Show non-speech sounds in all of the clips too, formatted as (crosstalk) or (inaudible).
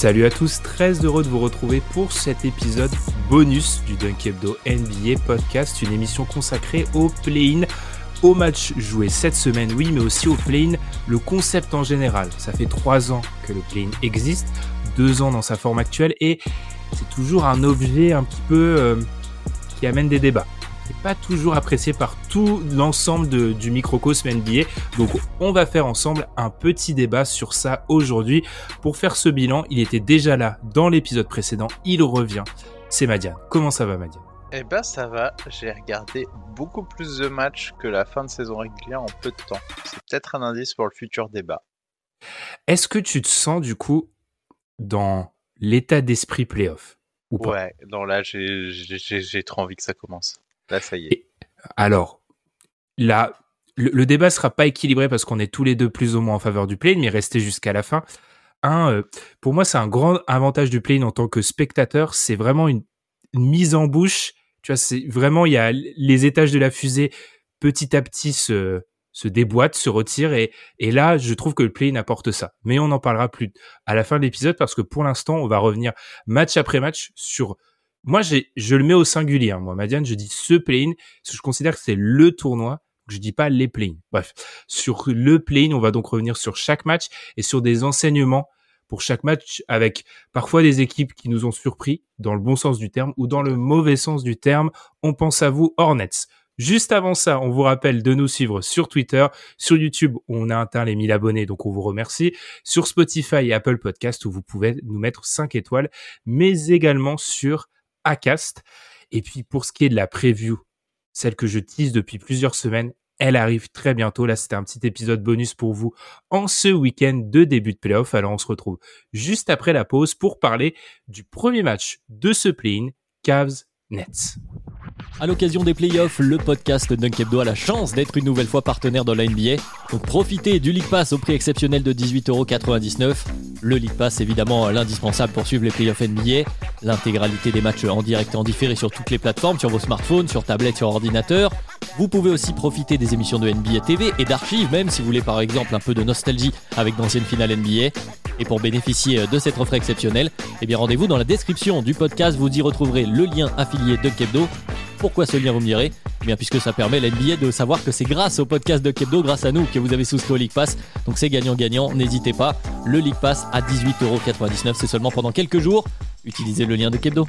Salut à tous, très heureux de vous retrouver pour cet épisode bonus du Dunk NBA Podcast, une émission consacrée au play-in, au match joué cette semaine, oui, mais aussi au play-in, le concept en général. Ça fait trois ans que le play-in existe, deux ans dans sa forme actuelle, et c'est toujours un objet un petit peu euh, qui amène des débats pas toujours apprécié par tout l'ensemble du microcosme NBA. Donc on va faire ensemble un petit débat sur ça aujourd'hui. Pour faire ce bilan, il était déjà là dans l'épisode précédent, il revient. C'est Madiane. Comment ça va Madiane? Eh ben ça va, j'ai regardé beaucoup plus de matchs que la fin de saison régulière en peu de temps. C'est peut-être un indice pour le futur débat. Est-ce que tu te sens du coup dans l'état d'esprit playoff ou pas? Ouais, non là j'ai trop envie que ça commence. Ça y est. alors, là, le, débat sera pas équilibré parce qu'on est tous les deux plus ou moins en faveur du play, mais rester jusqu'à la fin. Un, euh, pour moi, c'est un grand avantage du play en tant que spectateur. C'est vraiment une, mise en bouche. Tu vois, c'est vraiment, il y a les étages de la fusée petit à petit se, se déboîtent, se retirent. Et, et là, je trouve que le play apporte ça. Mais on en parlera plus à la fin de l'épisode parce que pour l'instant, on va revenir match après match sur moi, je le mets au singulier. Hein. Moi, Madiane, je dis ce play-in, parce que je considère que c'est le tournoi. Je dis pas les play-in. Bref, sur le play-in, on va donc revenir sur chaque match et sur des enseignements pour chaque match avec parfois des équipes qui nous ont surpris dans le bon sens du terme ou dans le mauvais sens du terme. On pense à vous, Hornets. Juste avant ça, on vous rappelle de nous suivre sur Twitter, sur YouTube, où on a atteint les 1000 abonnés, donc on vous remercie, sur Spotify et Apple Podcast, où vous pouvez nous mettre 5 étoiles, mais également sur Acast. Et puis pour ce qui est de la preview, celle que je tease depuis plusieurs semaines, elle arrive très bientôt. Là, c'était un petit épisode bonus pour vous en ce week-end de début de playoff. Alors, on se retrouve juste après la pause pour parler du premier match de ce play-in, Cavs Nets. À l'occasion des playoffs, le podcast Dunk Hebdo a la chance d'être une nouvelle fois partenaire dans la NBA. Donc profitez du League Pass au prix exceptionnel de 18,99€. Le League Pass, évidemment, l'indispensable pour suivre les playoffs NBA. L'intégralité des matchs en direct et en différé sur toutes les plateformes, sur vos smartphones, sur tablettes, sur ordinateur. Vous pouvez aussi profiter des émissions de NBA TV et d'archives, même si vous voulez par exemple un peu de nostalgie avec d'anciennes finales NBA. Et pour bénéficier de cette offre exceptionnelle, eh bien rendez-vous dans la description du podcast, vous y retrouverez le lien affilié de Kebdo. Pourquoi ce lien vous me direz? Eh bien puisque ça permet à l'NBA de savoir que c'est grâce au podcast de Kebdo, grâce à nous, que vous avez souscrit au League Pass. Donc c'est gagnant-gagnant, n'hésitez pas. Le League Pass à 18,99€, c'est seulement pendant quelques jours. Utilisez le lien de Kebdo.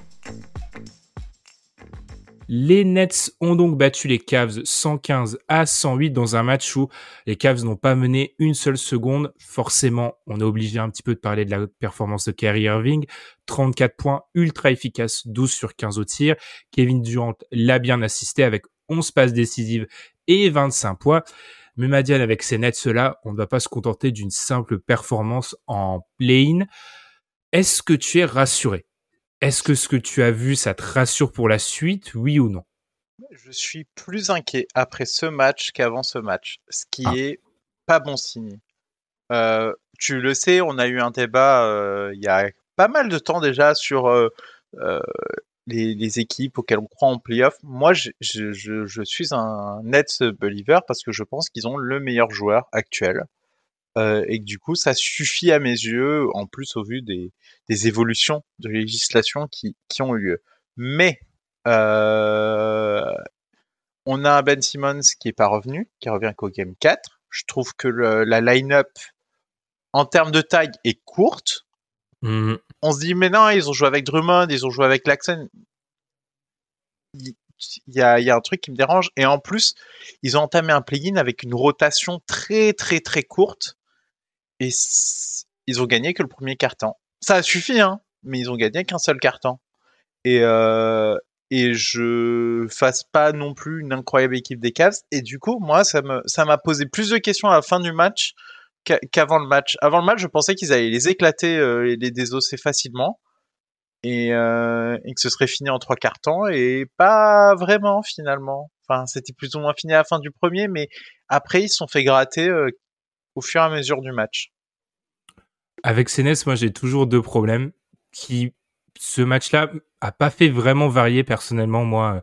Les Nets ont donc battu les Cavs 115 à 108 dans un match où les Cavs n'ont pas mené une seule seconde. Forcément, on est obligé un petit peu de parler de la performance de Kyrie Irving. 34 points, ultra efficace, 12 sur 15 au tir. Kevin Durant l'a bien assisté avec 11 passes décisives et 25 points. Mais Madiane, avec ces Nets-là, on ne va pas se contenter d'une simple performance en play-in. Est-ce que tu es rassuré? Est-ce que ce que tu as vu, ça te rassure pour la suite, oui ou non? Je suis plus inquiet après ce match qu'avant ce match, ce qui ah. est pas bon signe. Euh, tu le sais, on a eu un débat euh, il y a pas mal de temps déjà sur euh, les, équipes auxquelles on croit en playoff. Moi, je, je, suis un net believer parce que je pense qu'ils ont le meilleur joueur actuel. Euh, et que du coup, ça suffit à mes yeux, en plus au vu des, des évolutions de législation qui, qui ont eu lieu. Mais euh, on a un Ben Simmons qui est pas revenu, qui revient qu'au game 4. Je trouve que le, la line-up en termes de taille est courte. Mmh. On se dit mais non, ils ont joué avec Drummond, ils ont joué avec Laxon. Il y, a, y a un truc qui me dérange. Et en plus, ils ont entamé un play-in avec une rotation très très très courte et ils ont gagné que le premier carton. Ça a suffi, hein, mais ils ont gagné qu'un seul carton. Et, euh, et je fasse pas non plus une incroyable équipe des Cavs. Et du coup, moi, ça me, ça m'a posé plus de questions à la fin du match qu'avant le match. Avant le match, je pensais qu'ils allaient les éclater euh, les désosser facilement. Et, euh, et, que ce serait fini en trois cartons et pas vraiment finalement. Enfin, c'était plus ou moins fini à la fin du premier, mais après ils se sont fait gratter euh, au fur et à mesure du match. Avec CNS, moi j'ai toujours deux problèmes qui ce match-là a pas fait vraiment varier personnellement moi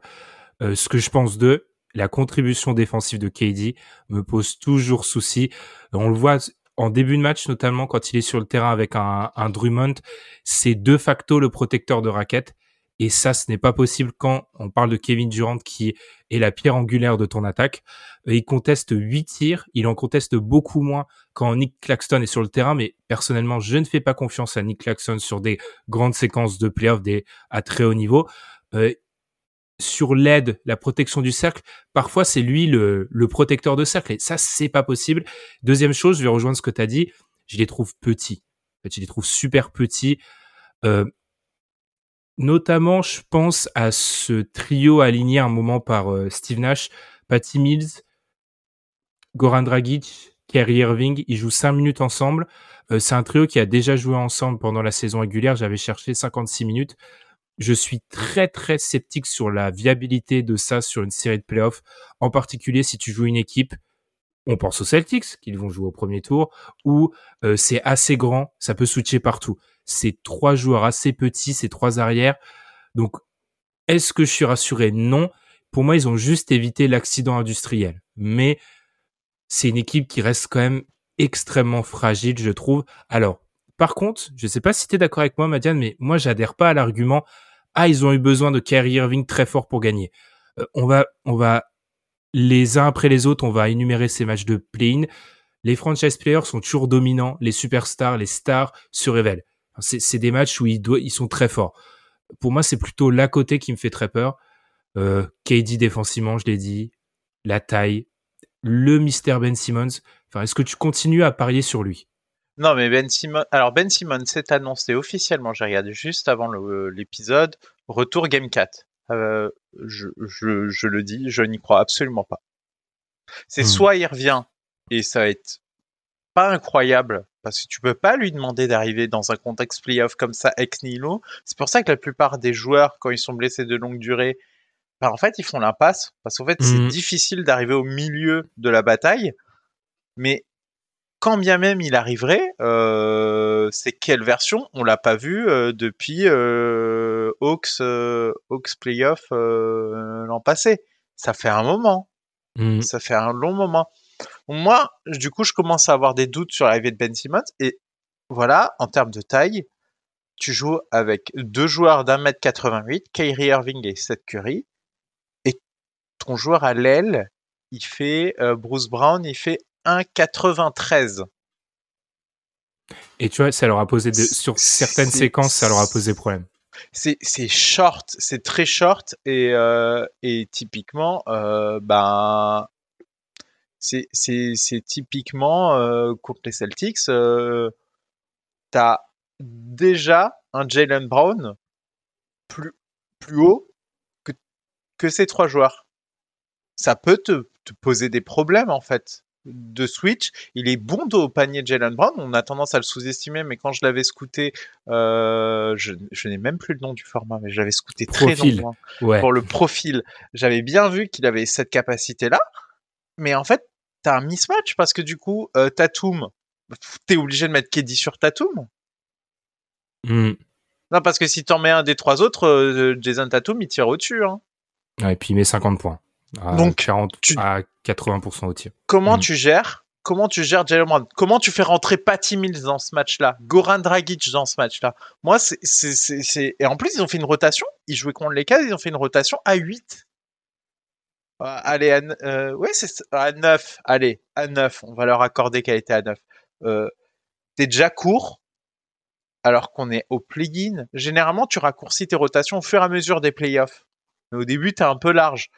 euh, ce que je pense d'eux. La contribution défensive de KD me pose toujours souci. On le voit, en début de match, notamment quand il est sur le terrain avec un, un Drummond, c'est de facto le protecteur de raquette. Et ça, ce n'est pas possible quand on parle de Kevin Durant qui est la pierre angulaire de ton attaque. Euh, il conteste 8 tirs, il en conteste beaucoup moins quand Nick Claxton est sur le terrain, mais personnellement, je ne fais pas confiance à Nick Claxton sur des grandes séquences de playoffs à très haut niveau. Euh, sur l'aide, la protection du cercle, parfois c'est lui le, le, protecteur de cercle, et ça, c'est pas possible. Deuxième chose, je vais rejoindre ce que tu as dit, je les trouve petits. En fait, je les trouve super petits. Euh, Notamment, je pense à ce trio aligné un moment par euh, Steve Nash, Patty Mills, Goran Dragic, Kerry Irving. Ils jouent cinq minutes ensemble. Euh, c'est un trio qui a déjà joué ensemble pendant la saison régulière. J'avais cherché 56 minutes. Je suis très très sceptique sur la viabilité de ça sur une série de playoffs, en particulier si tu joues une équipe on pense aux Celtics, qu'ils vont jouer au premier tour, où euh, c'est assez grand, ça peut switcher partout. C'est trois joueurs assez petits, c'est trois arrières. Donc, est-ce que je suis rassuré? Non. Pour moi, ils ont juste évité l'accident industriel. Mais c'est une équipe qui reste quand même extrêmement fragile, je trouve. Alors, par contre, je ne sais pas si tu es d'accord avec moi, Madiane, mais moi, j'adhère pas à l'argument ah, ils ont eu besoin de Kyrie Irving très fort pour gagner. Euh, on va, on va les uns après les autres, on va énumérer ces matchs de play-in. Les franchise players sont toujours dominants, les superstars, les stars se révèlent. C'est des matchs où ils, ils sont très forts. Pour moi, c'est plutôt l'à côté qui me fait très peur. Euh, KD défensivement, je l'ai dit, la taille, le mystère Ben Simmons. Enfin, est-ce que tu continues à parier sur lui? Non, mais Ben Simmons. Alors Ben Simmons s'est annoncé officiellement. J'ai regardé juste avant l'épisode. Retour Game 4. Euh, je, je, je, le dis, je n'y crois absolument pas. C'est hmm. soit il revient et ça va être pas incroyable parce que tu peux pas lui demander d'arriver dans un contexte playoff comme ça ex nihilo. C'est pour ça que la plupart des joueurs, quand ils sont blessés de longue durée, bah en fait ils font l'impasse parce qu'en fait c'est hmm. difficile d'arriver au milieu de la bataille. Mais quand bien même il arriverait, euh, c'est quelle version? On l'a pas vu euh, depuis euh, Hawks, euh, Hawks Playoff l'an passé. Ça fait un moment. Mmh. Ça fait un long moment. Moi, du coup, je commence à avoir des doutes sur l'arrivée de Ben Simmons. Et voilà, en termes de taille, tu joues avec deux joueurs d'un mètre 88, Kyrie Irving et Seth Curry. Et ton joueur à l'aile, il fait Bruce Brown, il fait 1,93. Et tu vois, ça leur a posé sur certaines séquences, ça leur a posé problème. C'est short, c'est très short et, euh, et typiquement, euh, ben, c'est typiquement euh, contre les Celtics, euh, t'as déjà un Jalen Brown plus, plus haut que, que ces trois joueurs. Ça peut te, te poser des problèmes en fait de Switch. Il est bon au panier de Jalen Brown. On a tendance à le sous-estimer, mais quand je l'avais scouté, euh, je, n'ai même plus le nom du format, mais j'avais scouté très longtemps pour le profil. J'avais bien vu qu'il avait cette capacité-là, mais en fait, t'as un mismatch parce que du coup, euh, Tatum, t'es obligé de mettre Keddy sur Tatum. Hmm. Non, parce que si t'en mets un des trois autres, euh, Jason Tatum, il tire au-dessus. Hein. et puis il met 50 points. Donc, 40 à 80% au tir. Comment mm. tu gères Comment tu gères Jalen Brown? Comment tu fais rentrer Patty Mills dans ce match-là Goran Dragic dans ce match-là? Moi, c'est, Et en plus, ils ont fait une rotation. Ils jouaient contre les cas, ils ont fait une rotation à 8. Euh, allez, à, euh, ouais, c'est à 9. Allez, à 9. On va leur accorder qu'elle était à 9. Euh, T'es déjà court, alors qu'on est au play-in. Généralement, tu raccourcis tes rotations au fur et à mesure des playoffs. Mais au début, t'es un peu large.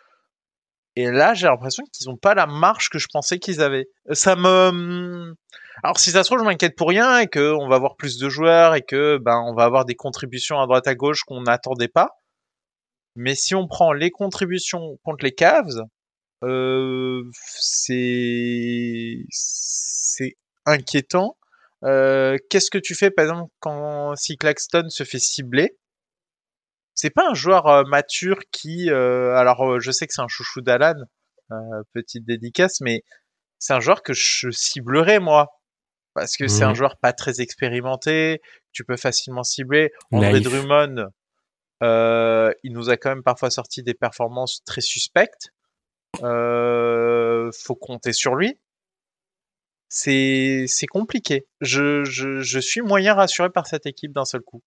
Et là, j'ai l'impression qu'ils n'ont pas la marche que je pensais qu'ils avaient. Ça me. Alors, si ça se trouve, je m'inquiète pour rien et qu'on va avoir plus de joueurs et que ben on va avoir des contributions à droite à gauche qu'on n'attendait pas. Mais si on prend les contributions contre les Cavs, euh, c'est c'est inquiétant. Euh, Qu'est-ce que tu fais, par exemple, quand si Claxton se fait cibler? C'est pas un joueur euh, mature qui, euh, alors euh, je sais que c'est un chouchou d'Alan, petite dédicace, mais c'est un joueur que je ciblerais moi parce que c'est un mmh. joueur pas très expérimenté, tu peux facilement cibler. André Drummond, euh, il nous a quand même parfois sorti des performances très suspectes. Euh, faut compter sur lui. c'est compliqué. Je, je, je suis moyen rassuré par cette équipe d'un seul coup.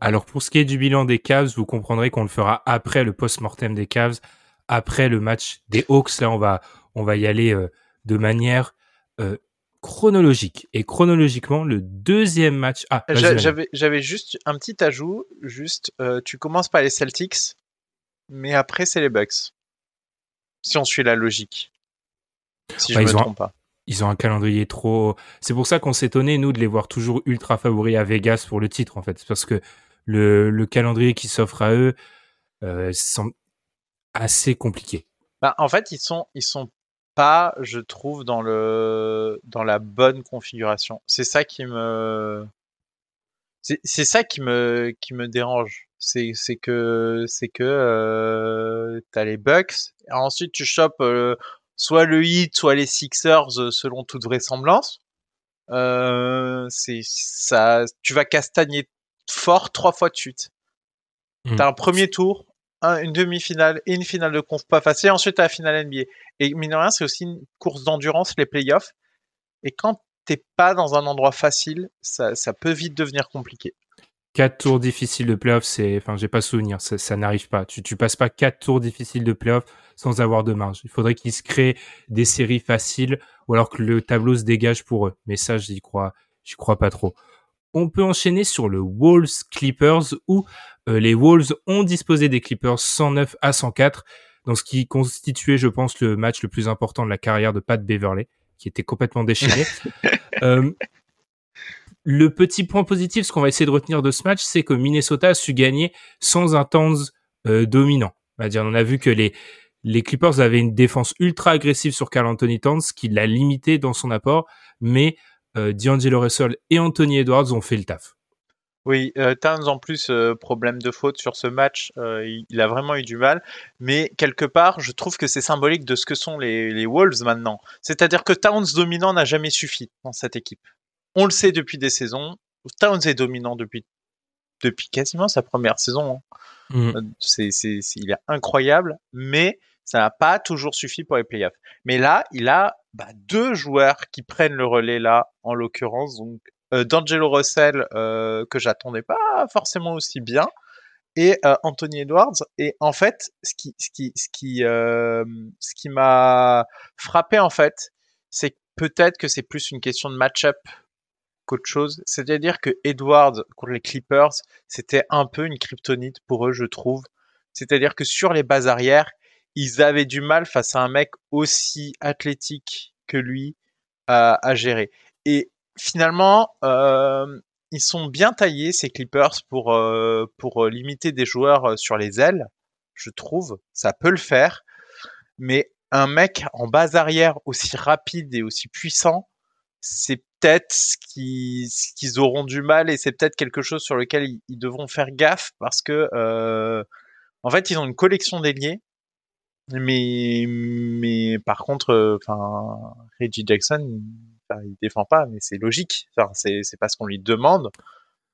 Alors pour ce qui est du bilan des Cavs, vous comprendrez qu'on le fera après le post-mortem des Cavs, après le match des Hawks. Là, on va, on va y aller euh, de manière euh, chronologique. Et chronologiquement, le deuxième match. Ah, j'avais, j'avais juste un petit ajout. Juste, euh, tu commences par les Celtics, mais après c'est les Bucks. Si on suit la logique. Si je bah, me trompe pas ils ont un calendrier trop. C'est pour ça qu'on s'étonnait nous de les voir toujours ultra favoris à Vegas pour le titre en fait, parce que le, le calendrier qui s'offre à eux euh, semble assez compliqué. Bah, en fait, ils sont ils sont pas, je trouve, dans le dans la bonne configuration. C'est ça qui me c'est ça qui me qui me dérange. C'est c'est que c'est que euh, t'as les Bucks. ensuite tu chopes euh, soit le Heat, soit les Sixers, euh, selon toute vraisemblance. Euh, c'est ça, tu vas castagner fort trois fois de suite. Hmm. T'as un premier tour, une demi-finale et une finale de conf pas facile. Ensuite, t'as la finale NBA. Et mine de rien, c'est aussi une course d'endurance, les playoffs. Et quand t'es pas dans un endroit facile, ça, ça peut vite devenir compliqué quatre tours difficiles de playoff, c'est, enfin, j'ai pas souvenir, ça, n'arrive pas. Tu, tu passes pas quatre tours difficiles de playoff sans avoir de marge. Il faudrait qu'ils se créent des séries faciles ou alors que le tableau se dégage pour eux. Mais ça, j'y crois, j'y crois pas trop. On peut enchaîner sur le Wolves Clippers où euh, les Wolves ont disposé des Clippers 109 à 104 dans ce qui constituait, je pense, le match le plus important de la carrière de Pat Beverley, qui était complètement déchaîné. (laughs) euh, le petit point positif, ce qu'on va essayer de retenir de ce match, c'est que Minnesota a su gagner sans un Towns euh, dominant. On, va dire, on a vu que les, les Clippers avaient une défense ultra agressive sur Carl Anthony Towns, qui l'a limité dans son apport, mais D'Angelo Russell et Anthony Edwards ont fait le taf. Oui, euh, Towns en plus, euh, problème de faute sur ce match, il, a vraiment eu du mal. Mais quelque part, je trouve que c'est symbolique de ce que sont les, les Wolves maintenant. C'est-à-dire que Towns dominant n'a jamais suffi dans cette équipe. On le sait depuis des saisons. Towns est dominant depuis, depuis quasiment sa première saison. Hein. Mmh. Euh, c'est, c'est, il est incroyable, mais ça n'a pas toujours suffi pour les playoffs. Mais là, il a bah, deux joueurs qui prennent le relais là, en l'occurrence. Donc, euh, D'Angelo Russell, euh, que j'attendais pas forcément aussi bien, et euh, Anthony Edwards. Et en fait, ce qui, ce qui, ce qui, euh, ce qui m'a frappé en fait, c'est peut-être que c'est plus une question de match-up qu'autre chose. C'est-à-dire que Edwards contre les Clippers, c'était un peu une kryptonite pour eux, je trouve. C'est-à-dire que sur les bases arrières, ils avaient du mal face à un mec aussi athlétique que lui à, gérer. Et finalement, euh, ils sont bien taillés ces Clippers pour euh, pour limiter des joueurs euh, sur les ailes. Je trouve, ça peut le faire. Mais un mec en base arrière aussi rapide et aussi puissant, c'est peut-être ce qu'ils auront du mal et c'est peut-être quelque chose sur lequel ils, devront faire gaffe parce que euh, en fait ils ont une collection d'ailiers mais mais par contre euh, enfin Reggie Jackson il, défend pas mais c'est logique. Enfin c'est c'est pas ce qu'on lui demande.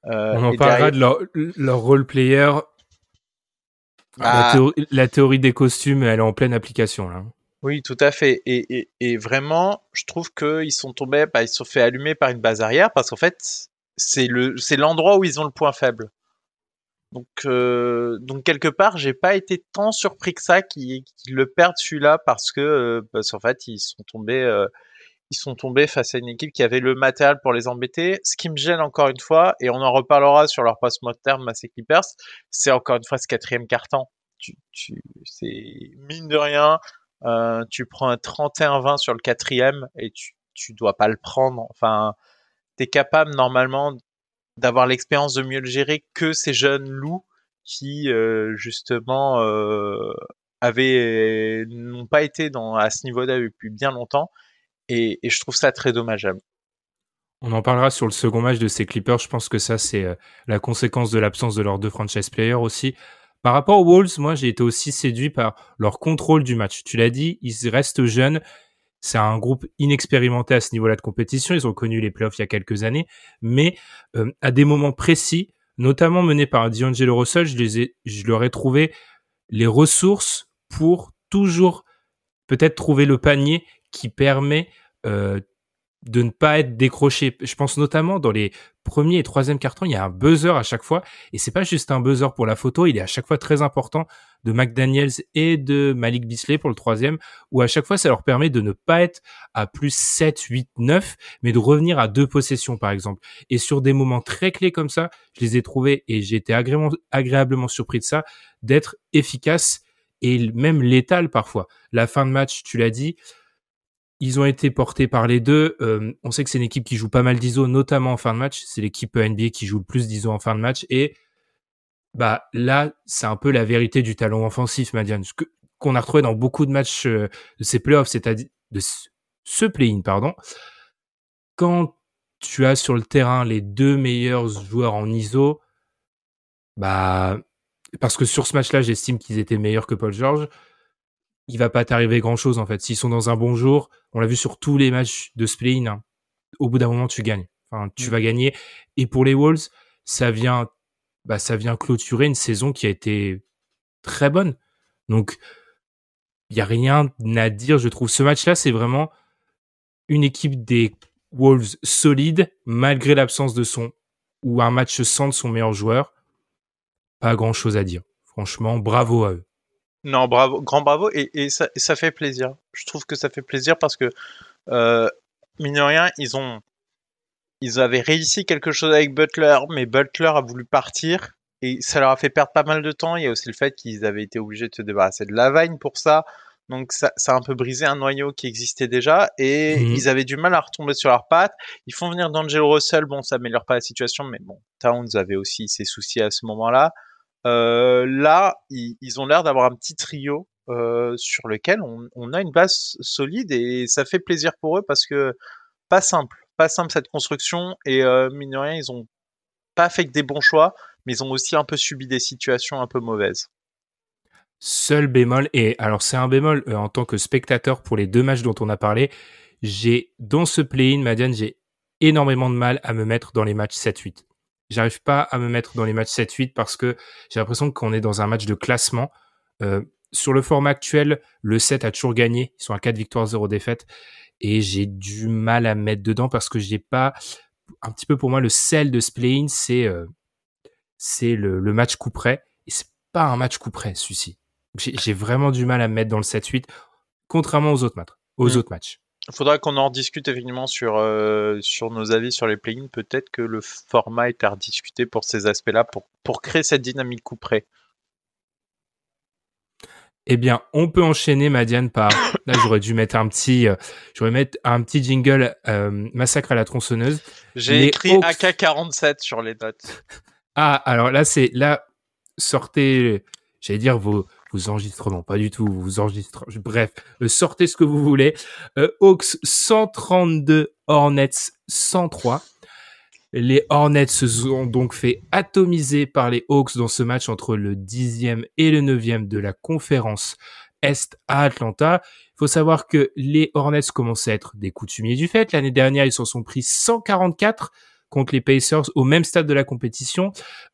Euh, on en parlera de leur, leur role player. La, bah la, théorie, des costumes elle est en pleine application là. Oui, tout à fait. Et, et, et vraiment, je trouve qu'ils sont tombés, bah, ils se sont fait allumer par une base arrière parce qu'en fait, c'est le, c'est l'endroit où ils ont le point faible. Donc, euh, donc quelque part, j'ai pas été tant surpris que ça qu'ils le perdent celui-là parce que, euh, parce qu'en fait, ils sont tombés, euh, ils sont tombés face à une équipe qui avait le matériel pour les embêter. Ce qui me gêne encore une fois, et on en reparlera sur leur post-mortem à ces Clippers, c'est encore une fois ce quatrième carton. Tu, tu, c'est mine de rien, euh, tu prends un 31-20 sur le quatrième et tu, tu dois pas le prendre. Enfin, tu es capable normalement d'avoir l'expérience de mieux le gérer que ces jeunes loups qui euh, justement euh, n'ont pas été à ce niveau-là depuis bien longtemps et, et, je trouve ça très dommageable. On en parlera sur le second match de ces Clippers. Je pense que ça c'est euh, la conséquence de l'absence de leurs deux franchise players aussi. Par rapport aux Wolves, moi, j'ai été aussi séduit par leur contrôle du match. Tu l'as dit, ils restent jeunes. C'est un groupe inexpérimenté à ce niveau-là de compétition. Ils ont connu les playoffs il y a quelques années, mais euh, à des moments précis, notamment menés par D'Angelo Russell, je les ai, je leur ai trouvé les ressources pour toujours peut-être trouver le panier qui permet euh, de ne pas être décroché. Je pense notamment dans les premiers et troisième cartons, il y a un buzzer à chaque fois, et c'est pas juste un buzzer pour la photo, il est à chaque fois très important de McDaniels et de Malik Bisley pour le troisième, où à chaque fois ça leur permet de ne pas être à plus 7, 8, 9, mais de revenir à deux possessions par exemple. Et sur des moments très clés comme ça, je les ai trouvés et j'ai été agréablement, surpris de ça, d'être efficaces et même létal parfois. La fin de match, tu l'as dit, ils ont été portés par les deux. Euh, on sait que c'est une équipe qui joue pas mal d'ISO, notamment en fin de match. C'est l'équipe NBA qui joue le plus d'ISO en fin de match. Et bah là, c'est un peu la vérité du talent offensif, Madiane, qu'on a retrouvé dans beaucoup de matchs euh, de ces playoffs, c'est-à-dire de ce play-in, pardon. Quand tu as sur le terrain les deux meilleurs joueurs en ISO, bah parce que sur ce match-là, j'estime qu'ils étaient meilleurs que Paul George. Il va pas t'arriver grand-chose en fait. S'ils sont dans un bon jour, on l'a vu sur tous les matchs de Splain, hein, au bout d'un moment tu gagnes. Enfin, tu mm. vas gagner. Et pour les Wolves, ça vient, bah, ça vient clôturer une saison qui a été très bonne. Donc, il y a rien à dire, je trouve. Ce match-là, c'est vraiment une équipe des Wolves solide, malgré l'absence de son ou un match sans de son meilleur joueur pas grand chose à dire. Franchement, bravo à eux. Non, bravo, grand bravo, et, ça, ça, fait plaisir. Je trouve que ça fait plaisir parce que, euh, mine de rien, ils ont, ils avaient réussi quelque chose avec Butler, mais Butler a voulu partir et ça leur a fait perdre pas mal de temps. Il y a aussi le fait qu'ils avaient été obligés de se débarrasser de Lavagne pour ça. Donc ça, ça, a un peu brisé un noyau qui existait déjà et mhm. ils avaient du mal à retomber sur leurs pattes. Ils font venir d'Angelo Russell, bon ça améliore pas la situation, mais bon Towns avait aussi ses soucis à ce moment-là. Euh, là, ils, ont l'air d'avoir un petit trio euh, sur lequel on, a une base solide et ça fait plaisir pour eux parce que pas simple, pas simple cette construction et euh, mine de rien, ils ont pas fait que des bons choix, mais ils ont aussi un peu subi des situations un peu mauvaises. Seul bémol, et alors c'est un bémol en tant que spectateur pour les deux matchs dont on a parlé, j'ai dans ce play-in, Madiane, j'ai énormément de mal à me mettre dans les matchs 7-8 j'arrive pas à me mettre dans les matchs 7-8 parce que j'ai l'impression qu'on est dans un match de classement. Euh, sur le format actuel, le 7 a toujours gagné. Ils sont à 4 victoires, 0 défaites. Et j'ai du mal à mettre dedans parce que j'ai pas, un petit peu pour moi, le sel de ce play-in, c'est, euh, c'est le, le, match coup près. Et c'est pas un match coup près, celui-ci. J'ai vraiment du mal à me mettre dans le 7-8, contrairement aux autres matchs. Aux mmh. autres matchs. Il faudra qu'on en discute effectivement sur, euh, sur nos avis sur les plugins. Peut-être que le format est à rediscuter pour ces aspects-là, pour, pour créer cette dynamique coup près. Eh bien, on peut enchaîner, Madiane, par. (coughs) Là, j'aurais dû mettre un petit, euh, j'aurais mettre un petit jingle euh, massacre à la tronçonneuse. J'ai écrit AK47 sur les notes. Ah, alors là, c'est là, sortez, j'allais dire vos vos enregistrements, pas du tout, vous enregistrez, bref, euh, sortez ce que vous voulez. Euh, Hawks 132, Hornets 103. Les Hornets se sont donc fait atomiser par les Hawks dans ce match entre le 10e et le 9e de la conférence Est à Atlanta. Il faut savoir que les Hornets commencent à être des coutumiers du fait. L'année dernière, ils s'en sont pris 144 contre les Pacers au même stade de la compétition.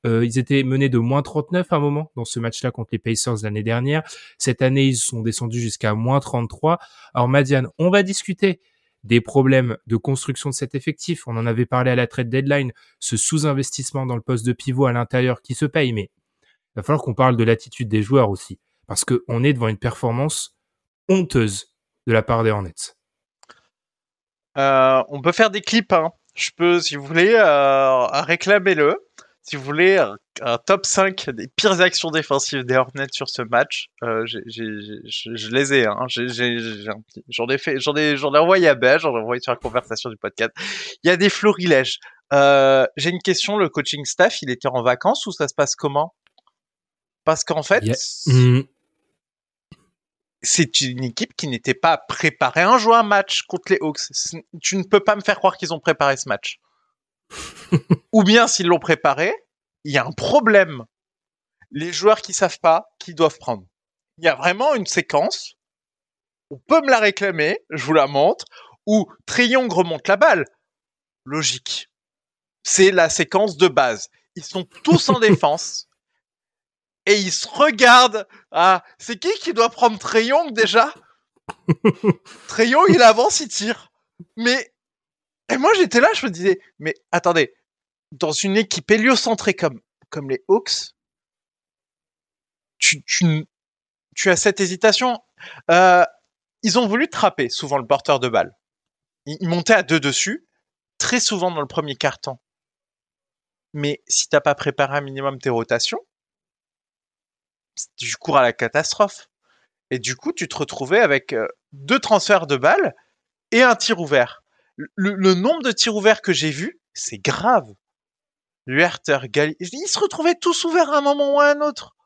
Euh, ils étaient menés de moins 39 à un moment dans ce match-là contre les Pacers l'année dernière. Cette année, ils sont descendus jusqu'à moins 33. Alors Madiane, on va discuter des problèmes de construction de cet effectif. On en avait parlé à la trade deadline, ce sous-investissement dans le poste de pivot à l'intérieur qui se paye, mais il va falloir qu'on parle de l'attitude des joueurs aussi, parce qu'on est devant une performance honteuse de la part des Hornets. Euh, on peut faire des clips hein, je peux, si vous voulez, euh, réclamer-le. Si vous voulez un, top 5 des pires actions défensives des Hornets sur ce match, euh, je les ai. Hein. J'en ai, fait, j'en ai, j'en ai envoyé à Ben, j'en ai envoyé sur la conversation du podcast. Il y a des florilèges. Euh, j'ai une question. Le coaching staff, il était en vacances ou ça se passe comment? Parce qu'en fait, c'est une équipe qui n'était pas préparée à jouer un match contre les Hawks. Tu ne peux pas me faire croire qu'ils ont préparé ce match. (laughs) Ou bien s'ils l'ont préparé, il y a un problème. Les joueurs qui savent pas, qui doivent prendre. Il y a vraiment une séquence. On peut me la réclamer, je vous la montre, où Triong remonte la balle. Logique. C'est la séquence de base. Ils sont tous en (laughs) défense et il se regarde. Ah, c'est qui qui doit prendre Trayong déjà? (laughs) Trayong, il avance, il tire. Mais Et moi, j'étais là, je me disais, mais attendez, dans une équipe héliocentrée comme, comme les Hawks, tu, tu, tu as cette hésitation. Euh, ils ont voulu trapper souvent le porteur de balle. Ils, ils montaient à deux dessus, très souvent dans le premier quart-temps. Mais si t'as pas préparé un minimum tes rotations, tu cours à la catastrophe. Et du coup, tu te retrouvais avec euh, deux transferts de balles et un tir ouvert. Le, nombre de tirs ouverts que j'ai vus, c'est grave. Huerter, Gali, ils se retrouvaient tous ouverts à un moment ou à un autre.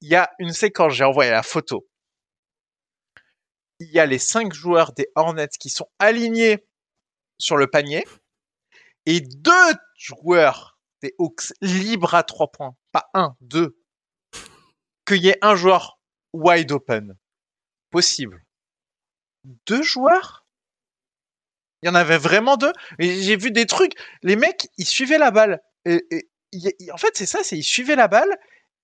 Il y a une séquence, j'ai envoyé la photo. Il y a les cinq joueurs des Hornets qui sont alignés sur le panier et deux joueurs des Hawks libres à trois points. Pas un, deux. Qu'il y ait un joueur wide open. Possible. Deux joueurs? Il y en avait vraiment deux? J'ai vu des trucs. Les mecs, ils suivaient la balle. Et, en fait, c'est ça, c'est ils suivaient la balle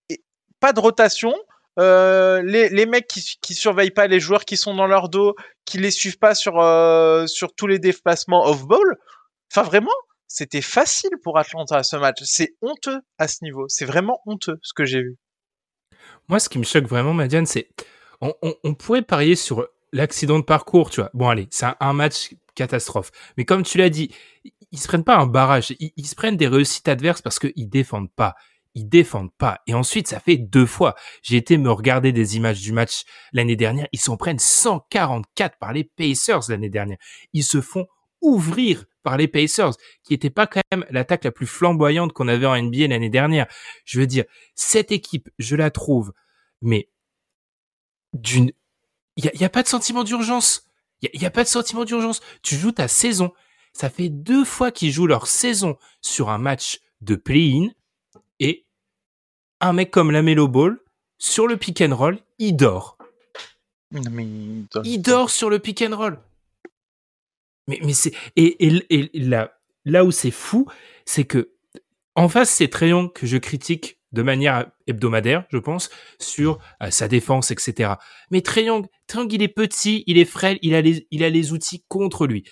et pas de rotation. Euh, les, mecs qui, qui surveillent pas les joueurs qui sont dans leur dos, qui les suivent pas sur, euh, sur tous les déplacements off-ball. Enfin, vraiment, c'était facile pour Atlanta ce match. C'est honteux à ce niveau. C'est vraiment honteux ce que j'ai vu. Moi, ce qui me choque vraiment, Madiane, c'est on, pourrait parier sur l'accident de parcours, tu vois. Bon, allez, c'est un, match catastrophe. Mais comme tu l'as dit, ils se prennent pas un barrage, ils, ils se prennent des réussites adverses parce qu'ils défendent pas. Ils défendent pas. Et ensuite, ça fait deux fois. J'ai été me regarder des images du match l'année dernière. Ils s'en prennent 144 par les Pacers l'année dernière. Ils se font ouvrir par les Pacers, qui n'était pas quand même l'attaque la plus flamboyante qu'on avait en NBA l'année dernière. Je veux dire, cette équipe, je la trouve, mais d'une, il y a, y a, pas de sentiment d'urgence. Il y, y a, pas de sentiment d'urgence. Tu joues ta saison. Ça fait deux fois qu'ils jouent leur saison sur un match de play-in et un mec comme la Melo Ball sur le pick and roll, il dort. Mais il dort, il dort sur le pick and roll. Mais, mais c'est et, et, et là, là où c'est fou, c'est que en face c'est Trayon que je critique de manière hebdomadaire, je pense, sur euh, sa défense, etc. Mais Trayon, Trayon, il est petit, il est frêle, il a les, il a les outils contre lui.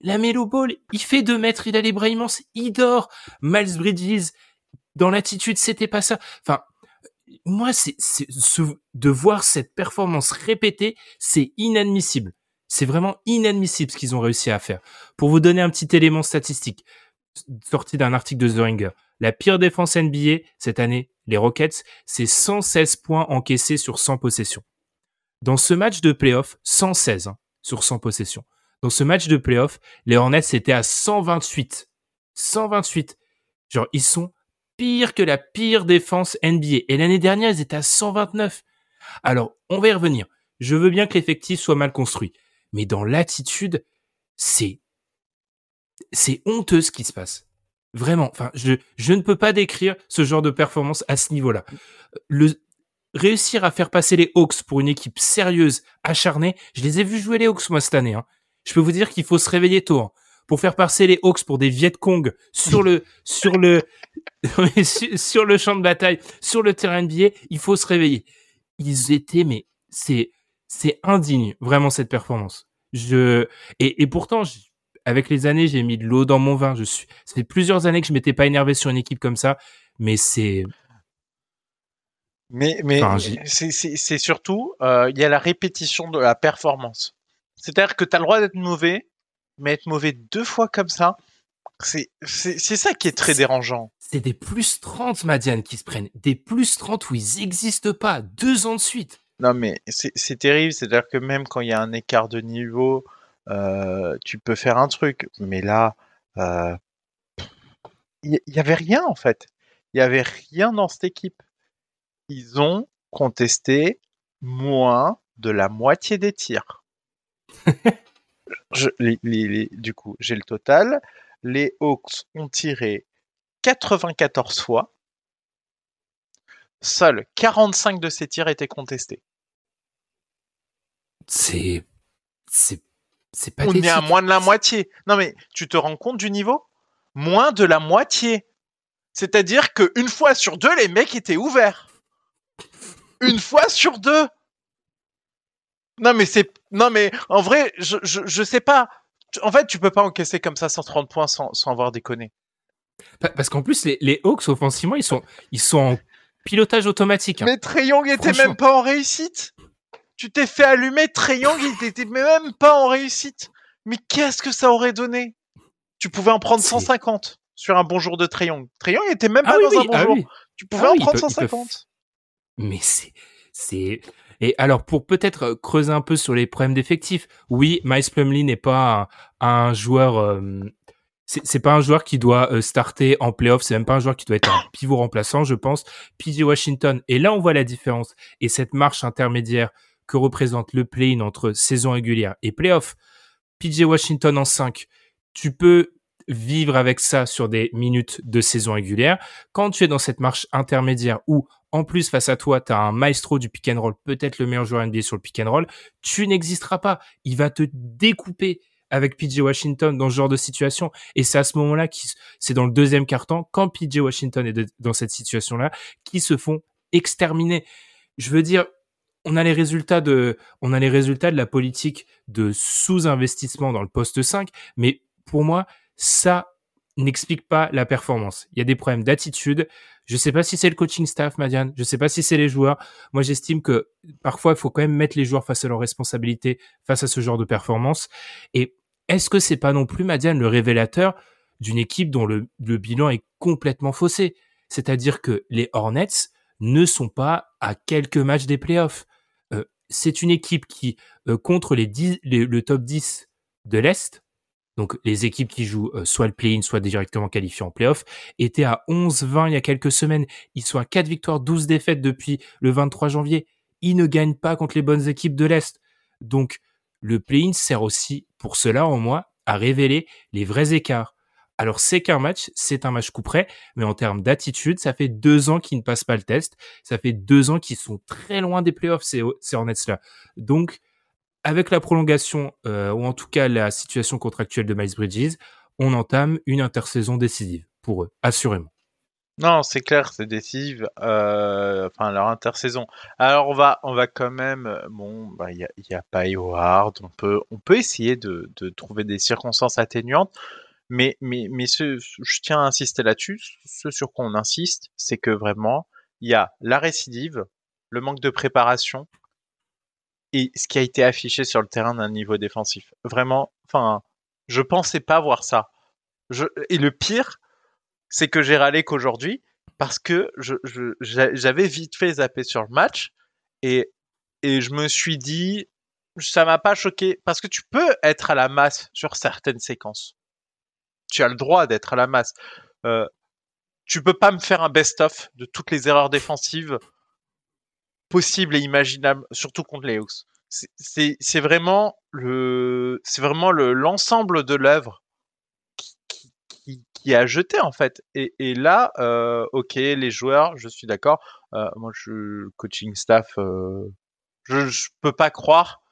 La Melo Ball, il fait deux mètres, il a les bras immenses, il dort. Miles Bridges, dans l'attitude, c'était pas ça. Enfin, moi, c'est, c'est ce, de voir cette performance répétée, c'est inadmissible. C'est vraiment inadmissible ce qu'ils ont réussi à faire. Pour vous donner un petit élément statistique, sorti d'un article de The Ringer, la pire défense NBA cette année, les Rockets, c'est 116 points encaissés sur 100 possessions. Dans ce match de playoff, 116 hein, sur 100 possessions. Dans ce match de playoff, les Hornets étaient à 128. 128. Genre, ils sont pire que la pire défense NBA. Et l'année dernière, ils étaient à 129. Alors, on va y revenir. Je veux bien que l'effectif soit mal construit. Mais dans l'attitude, c'est, c'est honteux ce qui se passe. Vraiment. Enfin, je, ne peux pas décrire ce genre de performance à ce niveau-là. Réussir à faire passer les Hawks pour une équipe sérieuse, acharnée, je les ai vus jouer les Hawks moi cette année. Hein. Je peux vous dire qu'il faut se réveiller tôt. Hein pour faire passer les Hawks pour des Viet Cong sur le sur le (laughs) sur le champ de bataille, sur le terrain NBA, il faut se réveiller. Ils étaient mais c'est c'est indigne vraiment cette performance. Je et, et pourtant avec les années j'ai mis de l'eau dans mon vin. Je suis ça fait plusieurs années que je m'étais pas énervé sur une équipe comme ça, mais c'est mais mais enfin, c'est surtout il euh, y a la répétition de la performance. C'est-à-dire que tu as le droit d'être mauvais, mais être mauvais deux fois comme ça, c'est ça qui est très dérangeant. C'est des plus 30, Madiane, qui se prennent. Des plus 30 où ils n'existent pas, deux ans de suite. Non, mais c'est terrible. C'est-à-dire que même quand il y a un écart de niveau, euh, tu peux faire un truc. Mais là, il euh, y, avait rien, en fait. Il y avait rien dans cette équipe. Ils ont contesté moins de la moitié des tirs. (laughs) je, les, les, les, du coup, j'ai le total. Les Hawks ont tiré 94 fois. Seuls 45 de ces tirs étaient contestés. C'est. C'est. C'est pas On est à moins de la moitié. Non, mais tu te rends compte du niveau? Moins de la moitié. C'est-à-dire qu'une fois sur deux, les mecs étaient ouverts. Une fois sur deux. Non mais c'est non mais en vrai je, je je sais pas En fait, tu peux pas encaisser comme ça 130 points sans, sans avoir déconné. Parce qu'en plus, les, les, Hawks, offensivement, ils sont, ils sont en pilotage automatique. Hein. Mais Trey Young était même pas en réussite. Tu t'es fait allumer, Trey Young, il était même pas en réussite. Mais qu'est-ce que ça aurait donné? Tu pouvais en prendre 150 sur un bon jour de Trey Young. Trey Young était même ah pas dans un bon ah jour. Tu pouvais ah en prendre 150. Mais c'est, c'est, et alors, pour peut-être euh, creuser un peu sur les problèmes d'effectifs, oui, Miles Plumlee n'est pas un, joueur, euh, c'est pas un joueur qui doit euh, starter en playoff, c'est même pas un joueur qui doit être un pivot remplaçant, je pense. PJ Washington, et là on voit la différence et cette marche intermédiaire que représente le play-in entre saison régulière et playoff. PJ Washington en 5, tu peux vivre avec ça sur des minutes de saison régulière. Quand tu es dans cette marche intermédiaire où en plus, face à toi, tu as un maestro du pick and roll, peut-être le meilleur joueur NBA sur le pick and roll, tu n'existeras pas. Il va te découper avec PJ Washington dans ce genre de situation. Et c'est à ce moment-là, c'est dans le deuxième quart-temps, quand PJ Washington est dans cette situation-là, qui se font exterminer. Je veux dire, on a les résultats de, on a les résultats de la politique de sous-investissement dans le poste 5, mais pour moi, ça n'explique pas la performance. Il y a des problèmes d'attitude, je sais pas si c'est le coaching staff, Madiane. Je sais pas si c'est les joueurs. Moi, j'estime que parfois, il faut quand même mettre les joueurs face à leurs responsabilités, face à ce genre de performance. Et est-ce que c'est pas non plus, Madiane, le révélateur d'une équipe dont le, bilan est complètement faussé? C'est-à-dire que les Hornets ne sont pas à quelques matchs des playoffs. C'est une équipe qui, euh, contre le top 10 de l'Est, donc les équipes qui jouent euh, soit le play-in, soit directement qualifiées en play-off, étaient à 11-20 il y a quelques semaines. Ils sont à 4 victoires, 12 défaites depuis le 23 janvier. Ils ne gagnent pas contre les bonnes équipes de l'Est. Donc le play-in sert aussi, pour cela en moi, à révéler les vrais écarts. Alors c'est qu'un match, c'est un match coup près, mais en termes d'attitude, ça fait deux ans qu'ils ne passent pas le test. Ça fait deux ans qu'ils sont très loin des playoffs, ces, ces Hornets-là. Donc avec la prolongation, euh, ou en tout cas la situation contractuelle de Miles Bridges, on entame une intersaison décisive pour eux, assurément. Non, c'est clair, c'est décisif. Euh, enfin, leur intersaison. Alors, on va, on va quand même. Bon, bah, il n'y a, pas Howard. On peut, on peut essayer de, trouver des circonstances atténuantes. Mais, mais, mais je tiens à insister là-dessus. Ce sur quoi on insiste, c'est que vraiment, il y a la récidive, le manque de préparation et ce qui a été affiché sur le terrain d'un niveau défensif. Vraiment, enfin, je pensais pas voir ça. Et le pire, c'est que j'ai râlé qu'aujourd'hui parce que j'avais vite fait zapper sur le match et, et je me suis dit, ça m'a pas choqué parce que tu peux être à la masse sur certaines séquences. Tu as le droit d'être à la masse. Euh, tu peux pas me faire un best-of de toutes les erreurs défensives possible et imaginable, surtout contre les Hawks. C'est vraiment l'ensemble de l'œuvre qui, a jeté en fait. Et, là, euh, ok, les joueurs, je suis d'accord. Euh, moi, je coaching staff, je, peux pas croire,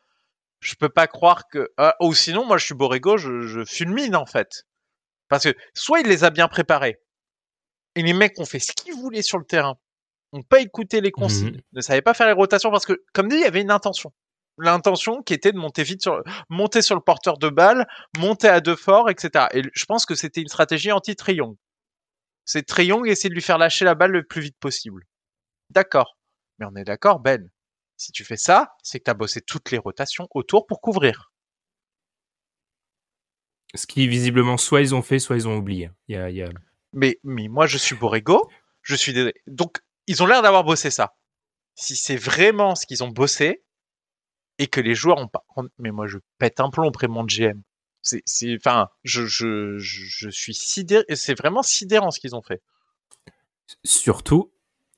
je peux pas croire que. Euh, ou sinon, moi, je suis Borrego, je, je fulmine en fait, parce que soit il les a bien préparés, et les mecs ont fait ce qu'ils voulaient sur le terrain n'ont pas écouté les consignes, mmh ne savaient pas faire les rotations parce que, comme dit, il y avait une intention. L'intention qui était de monter vite sur, monter sur le porteur de balle, monter à deux forts, etc. Et je pense que c'était une stratégie anti-Triong. C'est Triong essayer de lui faire lâcher la balle le plus vite possible. D'accord. Mais on est d'accord, Ben. Si tu fais ça, c'est que tu as bossé toutes les rotations autour pour couvrir. Ce qui, visiblement, soit ils ont fait, soit ils ont oublié. Il y a, Mais, mais moi, je suis Borrego. Je suis. Donc, ils ont l'air d'avoir bossé ça. Si c'est vraiment ce qu'ils ont bossé et que les joueurs ont pas, mais moi je pète un plomb auprès de mon GM. C'est, enfin, je, je, je suis sidéré, c'est vraiment sidérant ce qu'ils ont fait. Surtout,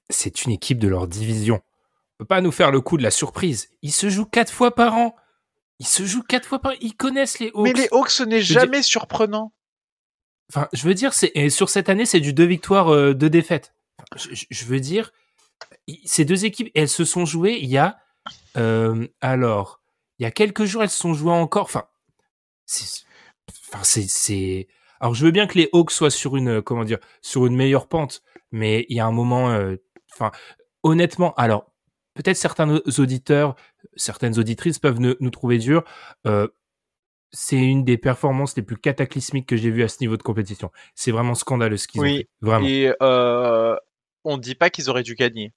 c'est une équipe de leur division. On peut pas nous faire le coup de la surprise. Ils se jouent quatre fois par an. Ils se jouent quatre fois par an. Ils connaissent les Hawks. Mais les Hawks, ce n'est jamais surprenant. Enfin, je veux dire, c'est sur cette année, c'est du deux victoires, euh, deux défaites je, veux dire, ces deux équipes, elles se sont jouées il y a, euh, alors, il y a quelques jours, elles se sont jouées encore. Enfin, c'est, enfin, c'est, alors je veux bien que les Hawks soient sur une, comment dire, sur une meilleure pente, mais il y a un moment, euh, enfin, honnêtement, alors peut-être certains auditeurs, certaines auditrices peuvent nous trouver durs. Euh, c'est une des performances les plus cataclysmiques que j'ai vues à ce niveau de compétition. C'est vraiment scandaleux ce qu'ils ont fait. Vraiment. Et euh, on dit pas qu'ils auraient dû gagner.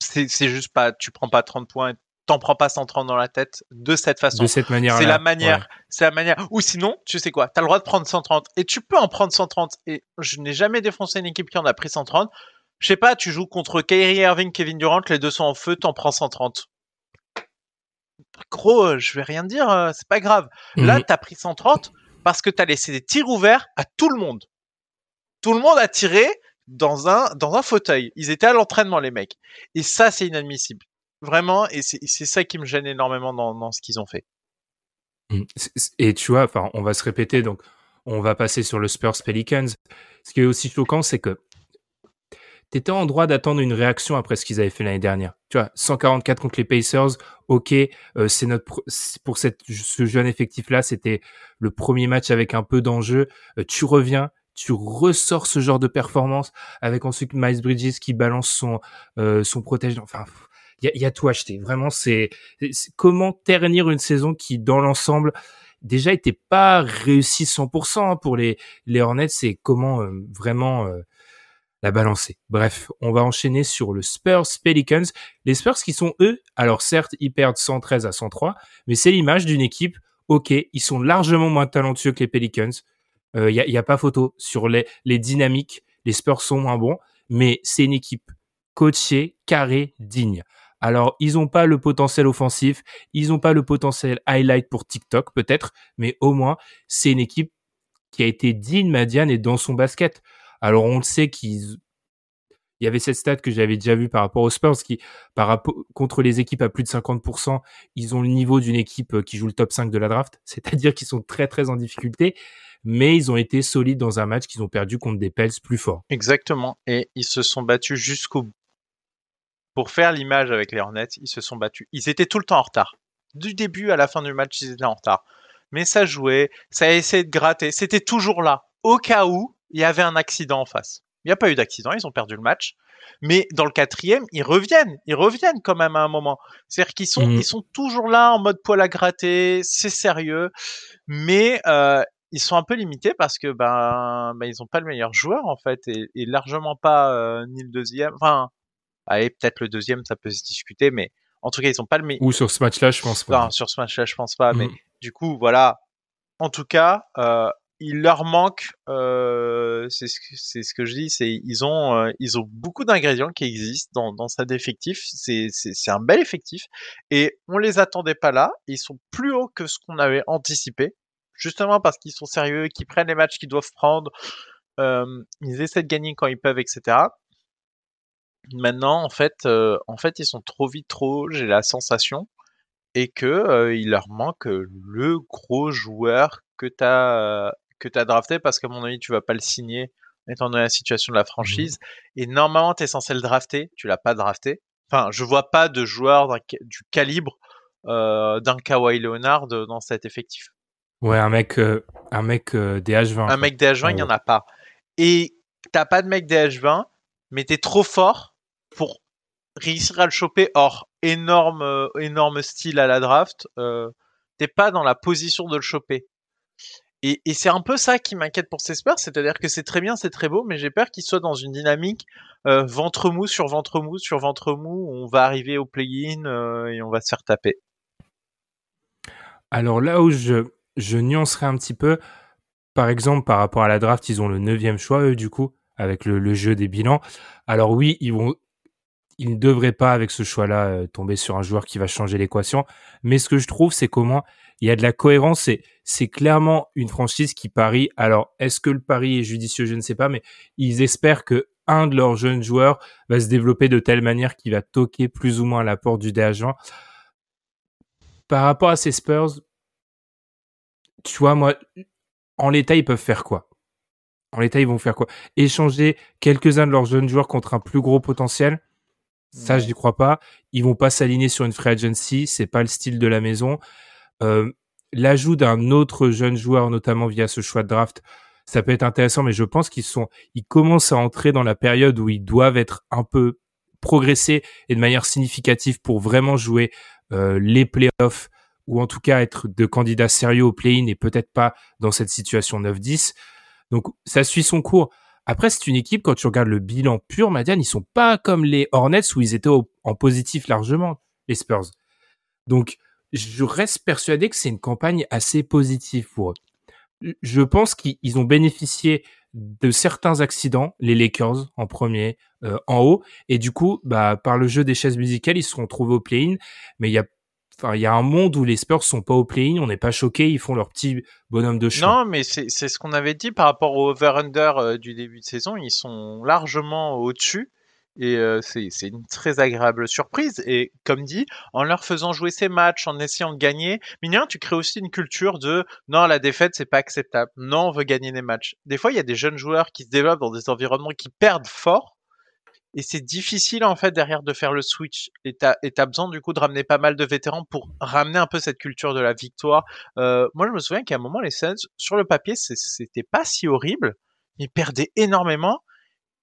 C'est juste pas, tu prends pas 30 points, t'en prends pas 130 dans la tête de cette façon. De cette manière. C'est la manière. C'est la manière. Ou sinon, tu sais quoi, t'as le droit de prendre 130 et tu peux en prendre 130. Et je n'ai jamais défoncé une équipe qui en a pris 130. Je sais pas, tu joues contre Kyrie Irving, Kevin Durant, les deux sont en feu, t'en prends 130 gros, euh, je vais rien dire, euh, c'est pas grave. Là, Là, t'as pris 130 parce que t'as laissé des tirs ouverts à tout le monde. Tout le monde a tiré dans un, dans un fauteuil. Ils étaient à l'entraînement, les mecs. Et ça, c'est inadmissible. Vraiment, et c'est ça qui me gêne énormément dans, dans ce qu'ils ont fait. Mhm. Et tu vois, enfin, on va se répéter, donc on va passer sur le Spurs Pelicans. Ce qui est aussi choquant, c'est que t'étais en droit d'attendre une réaction après ce qu'ils avaient fait l'année dernière. Tu vois, 144 contre les Pacers, ok, euh, c'est notre pour cette ce jeune effectif là, c'était le premier match avec un peu d'enjeu. Euh, tu reviens, tu ressors ce genre de performance avec ensuite Miles Bridges qui balance son euh, son protège. Enfin, il y a, y a, tout acheté. Vraiment, c'est comment ternir une saison qui dans l'ensemble déjà était pas réussie 100% hein, pour les les Hornets. C'est comment vraiment la balancer. Bref, on va enchaîner sur le Spurs Pelicans. Les Spurs qui sont eux, alors certes, ils perdent 113 à 103, mais c'est l'image d'une équipe. Ok, ils sont largement moins talentueux que les Pelicans. Il euh, y, a, pas photo sur les, les dynamiques. Les Spurs sont moins bons, mais c'est une équipe coachée, carrée, digne. Alors, ils n'ont pas le potentiel offensif, ils n'ont pas le potentiel highlight pour TikTok peut-être, mais au moins, c'est une équipe qui a été digne, Madiane, et dans son basket. Alors on le sait qu'ils il y avait cette stat que j'avais déjà vue par rapport aux Spurs qui, par rapport, contre les équipes à plus de 50%, ils ont le niveau d'une équipe euh, qui joue le top 5 de la draft. (laughs) C'est-à-dire qu'ils sont très, très en difficulté, mais ils ont été solides dans un match qu'ils ont perdu contre des Pels plus forts. Exactement. Et ils se sont battus jusqu'au bout. Pour faire l'image avec les Hornets, ils se sont battus. Ils étaient tout le temps en retard. Du début à la fin du match, ils étaient en retard. Mais ça jouait, ça a essayé de gratter. C'était toujours là. Au cas où, il y avait un accident en face. Il n'y a pas eu d'accident, ils ont perdu le match. Mais dans le quatrième, ils reviennent, ils reviennent quand même à un moment. C'est-à-dire qu'ils sont, mmh. ils sont toujours là en mode poil à gratter, c'est sérieux, mais euh, ils sont un peu limités parce que ben, ben ils n'ont pas le meilleur joueur en fait et, largement pas euh, ni le deuxième. Enfin, allez peut-être le deuxième, ça peut se discuter, mais en tout cas ils n'ont pas le meilleur. Ou sur ce match-là, je pense pas. Non, sur ce match-là, je pense pas. Mais mmh. du coup, voilà. En tout cas, euh, il leur manque, euh, c'est ce, ce, que je dis, c'est ils ont euh, ils ont beaucoup d'ingrédients qui existent dans, dans cet effectif. C'est un bel effectif et on les attendait pas là. Ils sont plus hauts que ce qu'on avait anticipé, justement parce qu'ils sont sérieux, qu'ils prennent les matchs qu'ils doivent prendre. Euh, ils essaient de gagner quand ils peuvent, etc. Maintenant, en fait, en fait, ils sont trop vite, trop. J'ai la sensation et que il leur manque le gros joueur que tu as que tu as drafté parce qu'à mon avis, tu vas pas le signer étant donné la situation de la franchise. Mmh. Et normalement, tu es censé le drafter, tu l'as pas drafté. Enfin, je vois pas de joueur du calibre euh, d'un Kawhi Leonard dans cet effectif. Ouais, un mec, euh, un mec euh, des H20. Un mec des H20, il n'y en a pas. Et t'as pas de mec des H20, mais tu es trop fort pour réussir à le choper. Or, énorme, énorme style à la draft, t'es pas dans la position de le choper. Et, c'est un peu ça qui m'inquiète pour ces Spurs, c'est-à-dire que c'est très bien, c'est très beau, mais j'ai peur qu'ils soient dans une dynamique euh, ventre mou sur ventre mou sur ventre mou. On va arriver au play-in euh, et on va se faire taper. Alors là où je, nuancerai un petit peu, par exemple par rapport à la draft, ils ont le neuvième choix eux du coup avec le, jeu des bilans. Alors oui, ils ne devraient pas, avec ce choix-là, euh, tomber sur un joueur qui va changer l'équation. Mais ce que je trouve, c'est comment il y a de la cohérence. Et c'est clairement une franchise qui parie. Alors, est-ce que le pari est judicieux? Je ne sais pas, mais ils espèrent que un de leurs jeunes joueurs va se développer de telle manière qu'il va toquer plus ou moins à la porte du DH20. Par rapport à ces Spurs, tu vois, moi, en l'état, ils peuvent faire quoi? En l'état, ils vont faire quoi? Échanger quelques-uns de leurs jeunes joueurs contre un plus gros potentiel? Ça, je n'y crois pas. Ils vont pas s'aligner sur une free agency. C'est pas le style de la maison. Euh, L'ajout d'un autre jeune joueur, notamment via ce choix de draft, ça peut être intéressant, mais je pense qu'ils sont, ils commencent à entrer dans la période où ils doivent être un peu progressés et de manière significative pour vraiment jouer euh, les playoffs ou en tout cas être de candidats sérieux au play-in et peut-être pas dans cette situation 9-10. Donc ça suit son cours. Après, c'est une équipe, quand tu regardes le bilan pur, Madiane, ils sont pas comme les Hornets où ils étaient en positif largement, les Spurs. Donc, je reste persuadé que c'est une campagne assez positive pour eux. Je pense qu'ils ont bénéficié de certains accidents, les Lakers en premier, euh, en haut, et du coup, bah, par le jeu des chaises musicales, ils se sont trouvés au play-in, mais il y a Enfin, il y a un monde où les Spurs sont pas au play-in, on n'est pas choqué, ils font leur petit bonhomme de chemin. Non, mais c'est ce qu'on avait dit par rapport au over-under euh, du début de saison, ils sont largement au-dessus. Et euh, c'est une très agréable surprise. Et comme dit, en leur faisant jouer ces matchs, en essayant de gagner, mignon, tu crées aussi une culture de non, la défaite, c'est pas acceptable. Non, on veut gagner des matchs. Des fois, il y a des jeunes joueurs qui se développent dans des environnements qui perdent fort et c'est difficile en fait derrière de faire le switch. Et t'as besoin du coup de ramener pas mal de vétérans pour ramener un peu cette culture de la victoire. Euh, moi, je me souviens qu'à un moment les Suns sur le papier c'était pas si horrible. Ils perdaient énormément.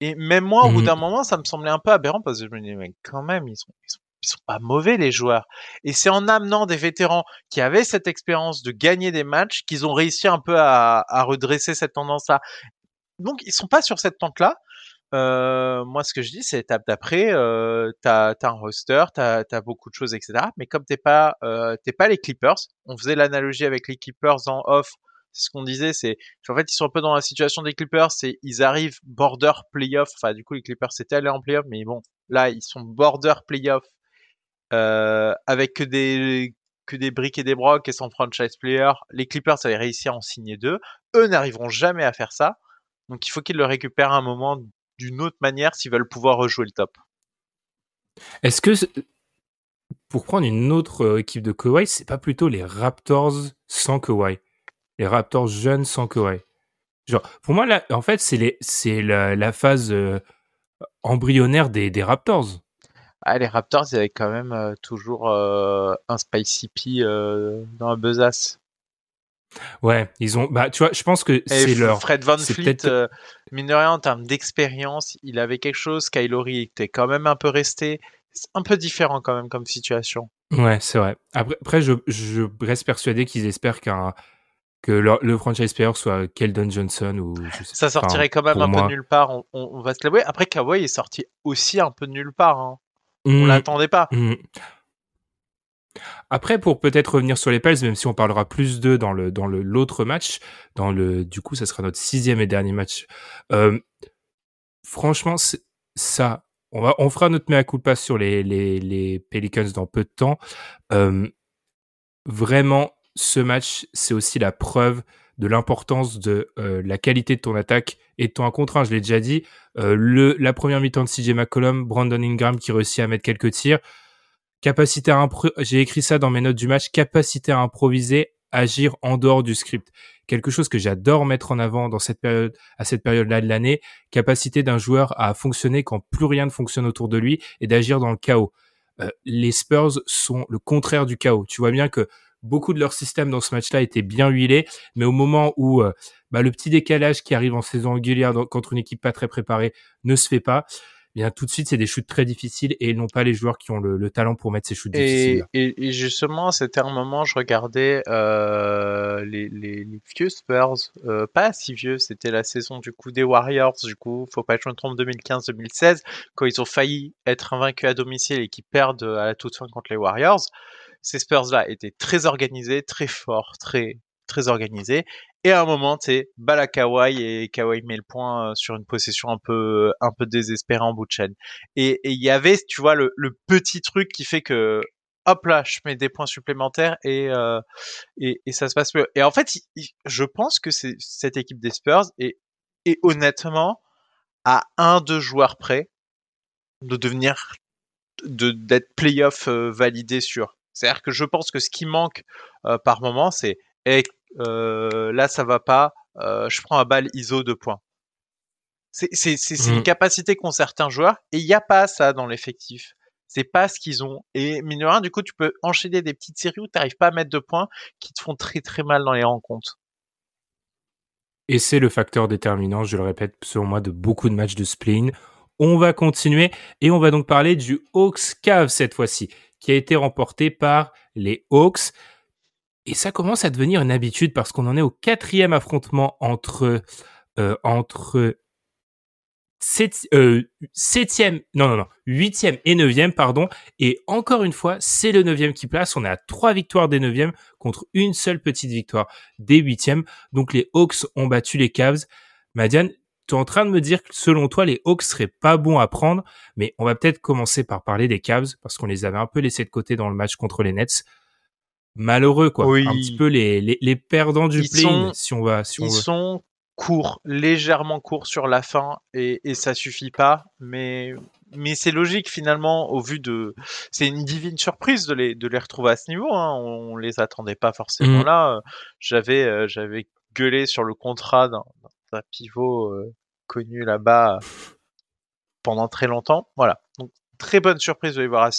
Et même moi, au bout mmh d'un moment, ça me semblait un peu aberrant parce que je me disais, mais quand même, ils sont, ils sont, ils sont pas mauvais, les joueurs. Et c'est en amenant des vétérans qui avaient cette expérience de gagner des matchs qu'ils ont réussi un peu à, à redresser cette tendance-là. Donc, ils sont pas sur cette pente-là. Euh, moi, ce que je dis, c'est étape d'après, euh, t'as as un roster, t'as as beaucoup de choses, etc. Mais comme t'es pas, euh, t'es pas les Clippers, on faisait l'analogie avec les Clippers en off. C'est ce qu'on disait, c'est en fait ils sont un peu dans la situation des Clippers, c'est ils arrivent border playoff. Enfin, du coup, les Clippers c'était allé en playoff, mais bon, là ils sont border playoff euh, avec que des que des briques et des brocs et sans franchise player. Les Clippers avaient réussi à en signer deux. Eux n'arriveront jamais à faire ça. Donc il faut qu'ils le récupèrent un moment d'une autre manière s'ils veulent pouvoir rejouer le top. Est-ce que, pour prendre une autre euh, équipe de Kawhi, c'est pas plutôt les Raptors sans Kawhi? Les Raptors jeunes sans Kawhi Genre, pour moi, là, en fait, c'est la, la, phase euh, embryonnaire des, des Raptors. Ah, les Raptors, ils avaient quand même euh, toujours un Spicy P dans la besace. Ouais, ils ont. Bah, tu vois, je pense que c'est leur. Fred Van Fleet, euh, mine de rien, en termes d'expérience, il avait quelque chose. Kylori était quand même un peu resté. C'est un peu différent quand même comme situation. Ouais, c'est vrai. Après, après je, je reste persuadé qu'ils espèrent qu'un que le franchise player soit Keldon Johnson ou je sais ça sortirait quand même un peu nulle part. On, on, va se l'avouer. Après, Kawhi est sorti aussi un peu de nulle part. Hein. On mmh. l'attendait pas. Mmh. Après, pour peut-être revenir sur les Pels, même si on parlera plus d'eux dans le dans le l'autre match, dans le du coup, ça sera notre sixième et dernier match. Euh, franchement, ça, on va on fera notre mea culpa sur les les les Pelicans dans peu de temps. Euh, vraiment, ce match, c'est aussi la preuve de l'importance de euh, la qualité de ton attaque et de ton 1 contre 1. Je l'ai déjà dit. Euh, la première mi-temps de CJ McCollum, Brandon Ingram qui réussit à mettre quelques tirs capacité à j'ai écrit ça dans mes notes du match, capacité à improviser, agir en dehors du script. Quelque chose que j'adore mettre en avant dans cette période, à cette période-là de l'année, capacité d'un joueur à fonctionner quand plus rien ne fonctionne autour de lui et d'agir dans le chaos. Euh, les Spurs sont le contraire du chaos. Tu vois bien que beaucoup de leur système dans ce match-là était bien huilé, mais au moment où euh, bah, le petit décalage qui arrive en saison régulière contre une équipe pas très préparée ne se fait pas, bien tout de suite c'est des shoots très difficiles et ils n'ont pas les joueurs qui ont le, talent pour mettre ces shoots difficiles. Et, justement, c'était un moment, je regardais euh, les, les, vieux Spurs, euh, pas si vieux, c'était la saison du coup des Warriors, du coup, faut pas que je me trompe, 2015-2016, quand ils ont failli être invaincus à domicile et qui perdent à la toute fin contre les Warriors. Ces Spurs-là étaient très organisés, très forts, très très organisés et à un moment, c'est balle à Kawhi et Kawhi met le point euh, sur une possession un peu, un peu désespérée en bout de chaîne. Et il y avait, tu vois, le, petit truc qui fait que, hop là, je mets des points supplémentaires et, euh, et, ça se passe mieux. Et en fait, je pense que cette équipe des Spurs et, et honnêtement, à un, deux joueurs près de devenir, de, d'être playoff euh, validé sur. C'est-à-dire que je pense que ce qui manque euh, par moment, c'est, euh, là ça va pas, euh, je prends un balle ISO de points. C'est une mmh. capacité qu'ont certains joueurs et il n'y a pas ça dans l'effectif. C'est pas ce qu'ils ont. Et mine de du coup, tu peux enchaîner des petites séries où tu n'arrives pas à mettre de points qui te font très très mal dans les rencontres. Et c'est le facteur déterminant, je le répète, selon moi, de beaucoup de matchs de spleen. On va continuer et on va donc parler du Hawks Cave cette fois-ci, qui a été remporté par les Hawks Et ça commence à devenir une habitude parce qu'on en est au quatrième affrontement entre euh, entre euh, septième, non, non, non, huitième et neuvième, pardon. Et encore une fois, c'est le neuvième qui place. On est à trois victoires des neuvièmes contre une seule petite victoire des huitièmes. Donc les Hawks ont battu les Cavs. Madiane, tu es en train de me dire que selon toi, les Hawks seraient pas bons à prendre, mais on va peut-être commencer par parler des Cavs parce qu'on les avait un peu laissés de côté dans le match contre les Nets. Malheureux, quoi. Un petit peu les, les, les perdants du play si on va, si on ils sont court, légèrement court sur la fin et, et ça suffit pas. Mais, mais c'est logique finalement au vu de. C'est une divine surprise de les, de les retrouver à ce niveau. Hein. On, les attendait pas forcément mmh. là. J'avais, euh, j'avais gueulé sur le contrat d'un, pivot euh, connu là-bas pendant très longtemps. Voilà. Donc très bonne surprise de les voir à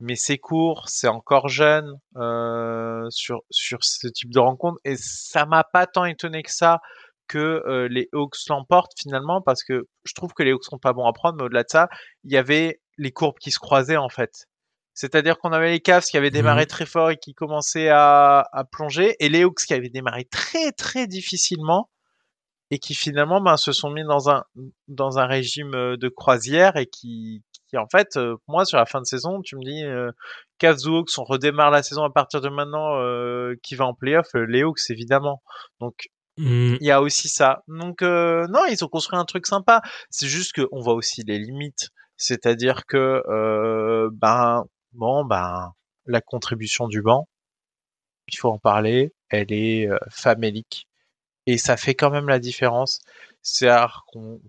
mais c'est court, c'est encore jeune euh, sur sur ce type de rencontre et ça m'a pas tant étonné que ça que euh, les Hawks l'emportent finalement parce que je trouve que les Hawks sont pas bons à prendre mais au-delà de ça, il y avait les courbes qui se croisaient en fait. C'est-à-dire qu'on avait les Cavs qui avaient démarré mmh très fort et qui commençaient à, à plonger et les Hawks qui avaient démarré très très difficilement et qui finalement ben, se sont mis dans un dans un régime euh, de croisière et qui en fait, euh, moi, sur la fin de saison, tu me dis, euh, Cavs ou Hawks, on redémarre la saison à partir de maintenant, euh, qui va en playoff, euh, les Hawks, évidemment. Donc, mmh. il y a aussi ça. Donc, non, ils ont construit un truc sympa. C'est juste qu'on voit aussi les limites. C'est-à-dire que, ben, bon, ben, la contribution du banc, il faut en parler, elle est famélique. Et ça fait quand même la différence. C'est rare qu'on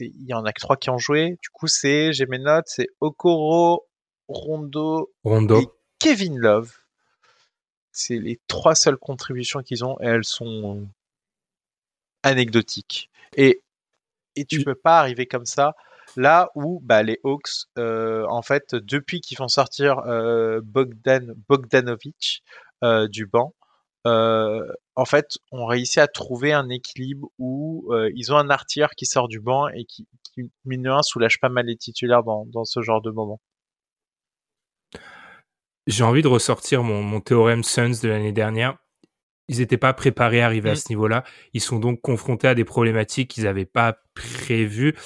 il y en a que trois qui ont joué. Du coup, c'est, j'ai mes notes, c'est Okoro, Rondo, Rondo. et Kevin Love. C'est les trois seules contributions qu'ils ont et elles sont anecdotiques. Et, et tu peux pas arriver comme ça. Là où bah, les Hawks, euh, en fait, depuis qu'ils font sortir euh, Bogdan Bogdanovic euh, du banc, en fait, on réussit à trouver un équilibre où euh, ils ont un artilleur qui sort du banc et qui, qui mine de soulage pas mal les titulaires dans, dans ce genre de moment. J'ai envie de ressortir mon, mon théorème Suns de l'année dernière. Ils n'étaient pas préparés à arriver à mm. ce niveau-là. Ils sont donc confrontés à des problématiques qu'ils n'avaient pas prévues.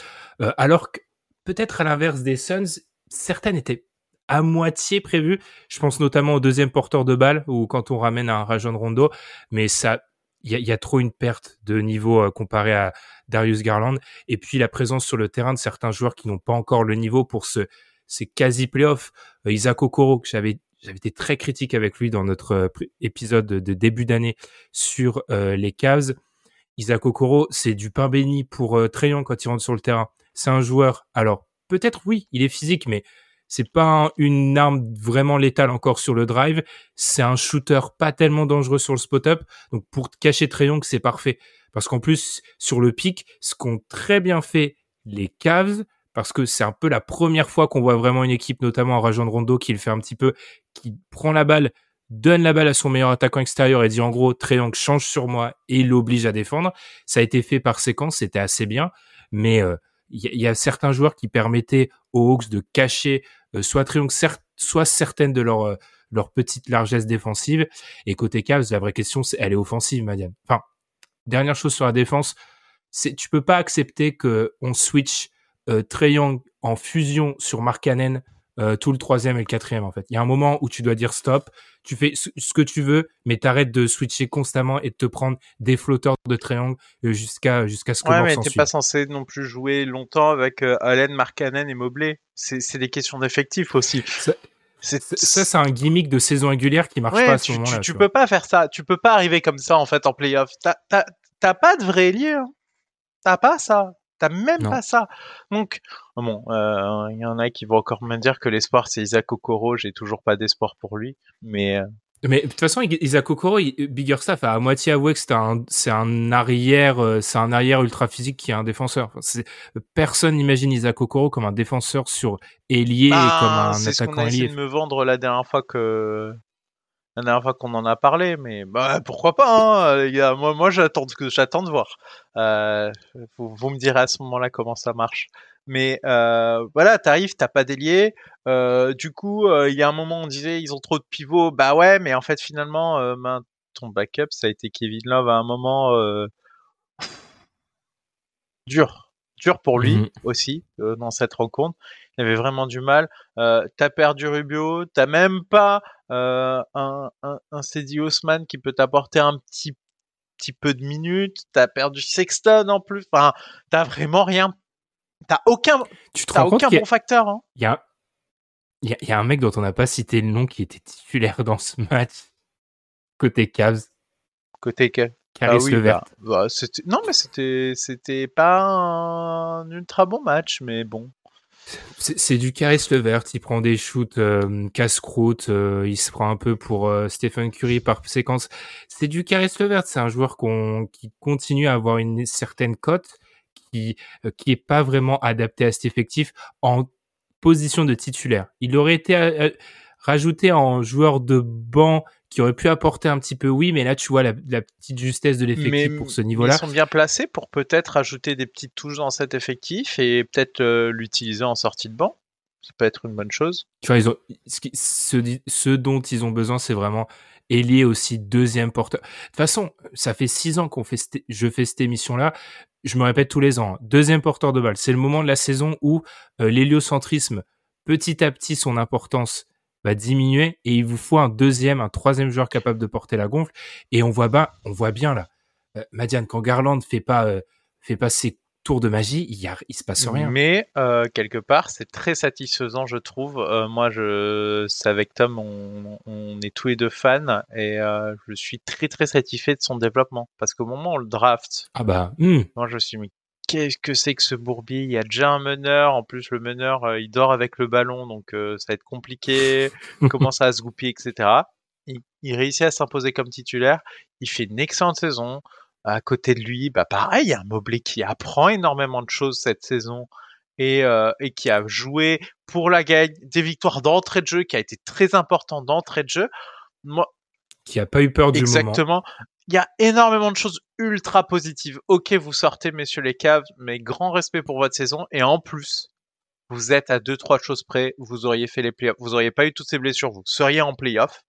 Euh, alors que peut-être à l'inverse des Suns, certaines étaient à moitié prévu. Je pense notamment au deuxième porteur de balle ou quand on ramène un Rajon Rondo, mais ça, il y a, trop une perte de niveau euh, comparé à Darius Garland. Et puis la présence sur le terrain de certains joueurs qui n'ont pas encore le niveau pour ce, ces quasi playoffs. Euh, Isaac Okoro, que j'avais j'avais été très critique avec lui dans notre euh, épisode de début d'année sur les Cavs. Isaac Okoro, c'est du pain béni pour euh, quand il rentre sur le terrain. C'est un joueur, alors peut-être oui, il est physique, mais c'est pas une arme vraiment létale encore sur le drive. C'est un shooter pas tellement dangereux sur le spot-up. Donc pour cacher Trayon, c'est parfait. Parce qu'en plus, sur le pic, ce qu'ont très bien fait les Cavs, parce que c'est un peu la première fois qu'on voit vraiment une équipe, notamment en Rajon Rondo, qui le fait un petit peu, qui prend la balle, donne la balle à son meilleur attaquant extérieur et dit en gros, Trayon change sur moi et l'oblige à défendre. Ça a été fait par séquence, c'était assez bien. Mais euh, il y, a certains joueurs qui permettaient aux Hawks de cacher soit Triangle, soit certaines de leur, euh, leur petite largesse défensive. Et côté Cavs, la vraie question, c'est elle est offensive, Madiane. Enfin, dernière chose sur la défense, c'est tu peux pas accepter que on switch euh, en fusion sur Mark Cannon euh, tout le troisième et le quatrième en fait. Il y a un moment où tu dois dire stop, tu fais ce que tu veux, mais t'arrêtes de switcher constamment et de te prendre des flotteurs de triangle euh, jusqu'à jusqu'à ce que ouais, mais t'es pas censé non plus jouer longtemps avec euh, Allen, Markkanen et Mobley. C'est des questions d'effectifs aussi. Ça, c'est un gimmick de saison régulière qui marche pas à ce moment-là. Tu, tu peux pas faire ça. Tu peux pas arriver comme ça en fait en playoff. T'as pas de vrai lieu. Hein. T'as pas ça. T'as même pas ça. Donc, bon, euh, il y en a qui vont encore me dire que l'espoir c'est Isaac Okoro. J'ai toujours pas d'espoir pour lui, mais. Euh, mais de toute façon, Isaac Okoro, Bigger Staff a à moitié avoué que c'est un, c'est un arrière, euh, c'est un arrière ultra physique qui est un défenseur. personne n'imagine Isaac Okoro comme un défenseur sur ailier et bah, comme un attaquant ailier. C'est ce qu'on a essayé de me vendre la dernière fois que la dernière fois qu'on en a parlé, mais bah, pourquoi pas, hein, les gars. Moi, moi j'attends de voir. Euh, vous, vous, me direz à ce moment-là comment ça marche. Mais euh, voilà, t'arrives, t'as pas d'ailier. Euh, du coup, euh, il y a un moment, on disait ils ont trop de pivots. Bah ouais, mais en fait, finalement, ton backup, ça a été Kevin Love à un moment dur, dur pour lui mmh aussi dans cette rencontre. Il avait vraiment du mal. t'as perdu Rubio, t'as même pas un, un, un Cedi Osman qui peut t'apporter un petit petit peu de minutes. T'as perdu Sexton en plus. Enfin, t'as vraiment rien T'as aucun, tu te aucun bon facteur. Hein. Il y, a, y, a, y a un mec dont on n'a pas cité le nom qui était titulaire dans ce match. Côté Cavs. Côté Cavs. Ah oui. Bah, bah non, mais c'était, c'était pas un ultra bon match, mais bon. C'est du Caris Levert. Il prend des shoots euh, casse-croûte. Euh, il se prend un peu pour euh, Stephen Curry par séquence. C'est du Caris Levert. C'est un joueur qui continue à avoir une certaine cote qui euh, qui est pas vraiment adapté à cet effectif en position de titulaire. Il aurait été euh, euh, rajouté en joueur de banc qui aurait pu apporter un petit peu, oui, mais là tu vois la, petite justesse de l'effectif pour ce niveau-là. Ils sont bien placés pour peut-être ajouter des petites touches dans cet effectif et peut-être l'utiliser en sortie de banc. Ça peut être une bonne chose. Tu vois, ils ont, ce, ce, ce dont ils ont besoin, c'est vraiment ailier aussi deuxième porteur. De toute façon, ça fait six ans qu'on fait, je fais cette émission-là. Je me répète tous les ans. Hein. Deuxième porteur de balle. C'est le moment de la saison où euh, l'héliocentrisme, petit à petit, son importance va diminuer et il vous faut un deuxième, un troisième joueur capable de porter la gonfle. Et on voit bien, on voit bien là. Euh, Madiane, quand Garland fait pas, euh, fait pas ses tour de magie, il, y a, il se passe rien. Mais euh, quelque part, c'est très satisfaisant, je trouve. Moi, je, c'est avec Tom, on, on, est tous les deux fans et je suis très très satisfait de son développement parce qu'au moment où on le draft, ah bah, hmm. moi je suis qu'est-ce que c'est que ce bourbier? Il y a déjà un meneur, en plus le meneur euh, il dort avec le ballon, donc euh, ça va être compliqué. (laughs) il commence à se goupiller, etc. Il, il réussit à s'imposer comme titulaire. Il fait une excellente saison à côté de lui, bah pareil, il y a un Mobley qui apprend énormément de choses cette saison et, euh, et qui a joué pour la gagne des victoires d'entrée de jeu, qui a été très important d'entrée de jeu. Moi, qui a pas eu peur du exactement. Il y a énormément de choses ultra positives. Ok, vous sortez, messieurs les caves, mais grand respect pour votre saison. Et en plus, vous êtes à deux trois choses près. Vous auriez fait les playoffs. Vous auriez pas eu toutes ces blessures. Vous seriez en playoff.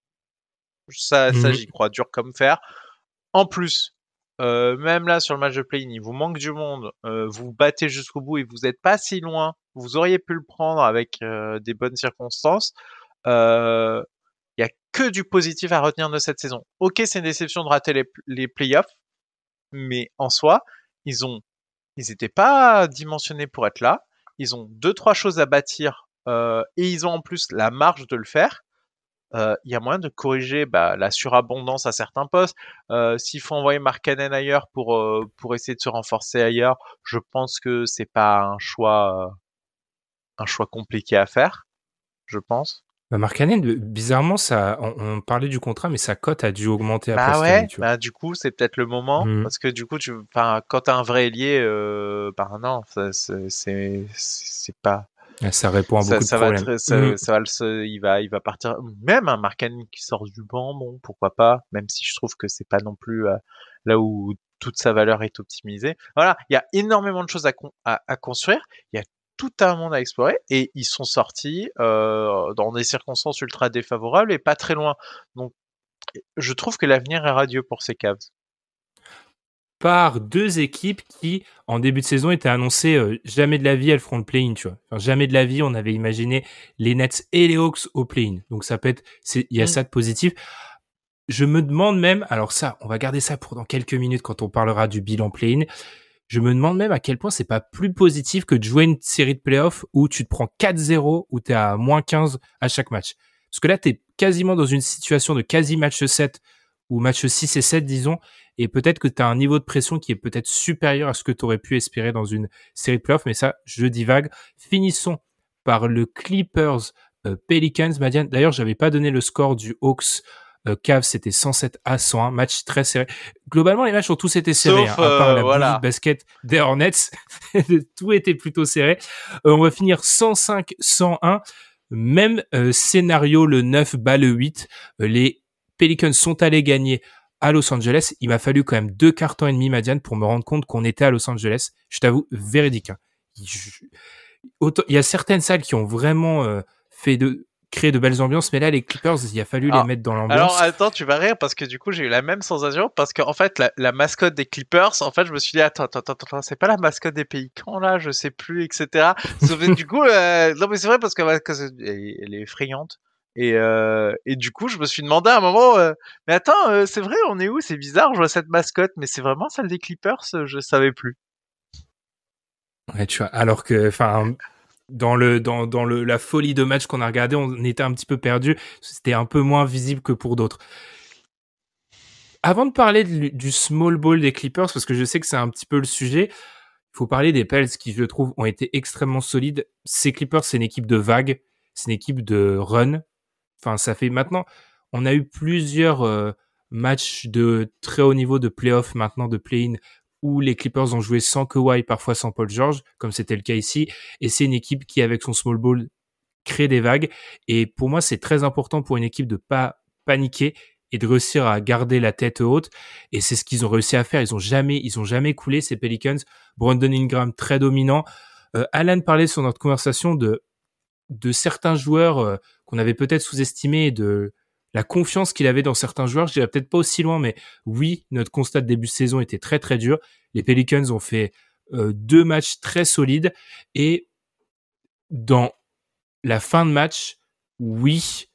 Ça, ça mhm. j'y crois dur comme fer. En plus, euh, même là sur le match de play-in, il vous manque du monde, euh, vous battez jusqu'au bout et vous n'êtes pas si loin. Vous auriez pu le prendre avec euh, des bonnes circonstances. A que du positif à retenir de cette saison. Ok, c'est une déception de rater les, playoffs, mais en soi, ils ont, ils n'étaient pas dimensionnés pour être là. Ils ont deux trois choses à bâtir et ils ont en plus la marge de le faire il y a moyen de corriger bah, la surabondance à certains postes. Euh, S'il faut envoyer Mark Cannon ailleurs pour pour essayer de se renforcer ailleurs, je pense que c'est pas un choix un choix compliqué à faire, je pense. Bah Mark Cannon, bizarrement, ça, on, parlait du contrat, mais sa cote a dû augmenter après ouais, Bah du coup, c'est peut-être le moment mmh. parce que du coup, tu, enfin, quand t'as un vrai ailier, euh, bah non, c'est c'est pas ça répond à beaucoup de problèmes. Va ça, mm. ça, va il va, il va partir. Même un Markkanen qui sort du banc, bon, pourquoi pas. Même si je trouve que c'est pas non plus euh, là où toute sa valeur est optimisée. Voilà, il y a énormément de choses à, à, à construire. Il y a tout un monde à explorer et ils sont sortis euh, dans des circonstances ultra défavorables et pas très loin. Donc, je trouve que l'avenir est radieux pour ces Cavs par deux équipes qui, en début de saison, étaient annoncées euh, jamais de la vie elles feront le play-in, tu vois. Enfin, jamais de la vie on avait imaginé les Nets et les Hawks au play-in. Donc ça peut être, il y a mm. ça de positif. Je me demande même, alors ça, on va garder ça pour dans quelques minutes quand on parlera du bilan play-in. Je me demande même à quel point c'est pas plus positif que de jouer une série de playoffs où tu te prends 4-0 ou t'es à moins 15 à chaque match. Parce que là, t'es quasiment dans une situation de quasi match 7 ou match 6 et 7, disons, et peut-être que tu as un niveau de pression qui est peut-être supérieur à ce que tu aurais pu espérer dans une série de playoffs, mais ça, je divague. Finissons par le Clippers euh, Pelicans. Madiane, d'ailleurs, j'avais pas donné le score du Hawks euh, Cavs, c'était 107 à 101, match très serré. Globalement, les matchs ont tous été serrés, hein, à part euh, la voilà. basket des Hornets, (laughs) tout était plutôt serré. Euh, on va finir 105-101, même scénario le 9 bas le 8. les Pelicans sont allés gagner à Los Angeles, il m'a fallu quand même deux cartons et demi, Madiane, pour me rendre compte qu'on était à Los Angeles. Je t'avoue, véridique. Hein. il y a certaines salles qui ont vraiment euh, fait de créer de belles ambiances, mais là, les Clippers, il a fallu les mettre dans l'ambiance. Alors, attends, tu vas rire parce que du coup, j'ai eu la même sensation parce qu'en fait, la, mascotte des Clippers, en fait, je me suis dit, attends, attends, attends, attends c'est pas la mascotte des pays quand là, je sais plus, etc. du coup, euh, non, mais c'est vrai parce qu'elle elle est effrayante. Et, euh, et du coup, je me suis demandé à un moment, euh, mais attends, euh, c'est vrai, on est où? C'est bizarre, je vois cette mascotte, mais c'est vraiment celle des Clippers Je savais plus. Ouais, tu vois, alors que, enfin, dans le dans dans le la folie de match qu'on a regardé, on était un petit peu perdu. C'était un peu moins visible que pour d'autres. Avant de parler du small ball des Clippers, parce que je sais que c'est un petit peu le sujet, il faut parler des Pels qui, je trouve, ont été extrêmement solides. Ces Clippers, c'est une équipe de vagues, c'est une équipe de run, Enfin, ça fait maintenant, on a eu plusieurs euh, matchs de très haut niveau de playoff maintenant de play-in où les Clippers ont joué sans Kawhi, parfois sans Paul George, comme c'était le cas ici. Et c'est une équipe qui, avec son small ball, crée des vagues. Et pour moi, c'est très important pour une équipe de pas paniquer et de réussir à garder la tête haute. Et c'est ce qu'ils ont réussi à faire. Ils ont jamais, ils ont jamais coulé ces Pelicans. Brandon Ingram très dominant. Euh, Alan parlait sur notre conversation de de certains joueurs euh, qu'on avait peut-être sous-estimés de la confiance qu'il avait dans certains joueurs. Je dirais peut-être pas aussi loin, mais oui, notre constat de début de saison était très très dur. Les Pelicans ont fait euh, deux matchs très solides et dans la fin de match, oui,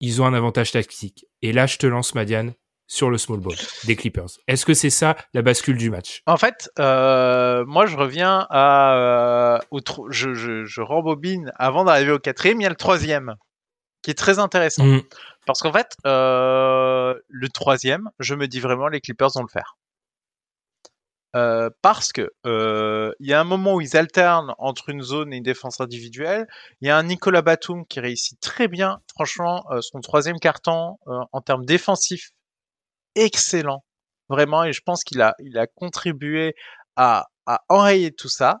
ils ont un avantage tactique. Et là, je te lance, Madiane, sur le small ball des Clippers. Est-ce que c'est ça la bascule du match? En fait, euh, moi je reviens à, euh, je, rembobine avant d'arriver au quatrième, il y a le troisième qui est très intéressant mm. parce qu'en fait, euh, le troisième, je me dis vraiment les Clippers vont le faire. parce que il y a un moment où ils alternent entre une zone et une défense individuelle. Il y a un Nicolas Batum qui réussit très bien, franchement, son troisième carton en termes défensifs excellent, vraiment, et je pense qu'il a, il a contribué à, à enrayer tout ça.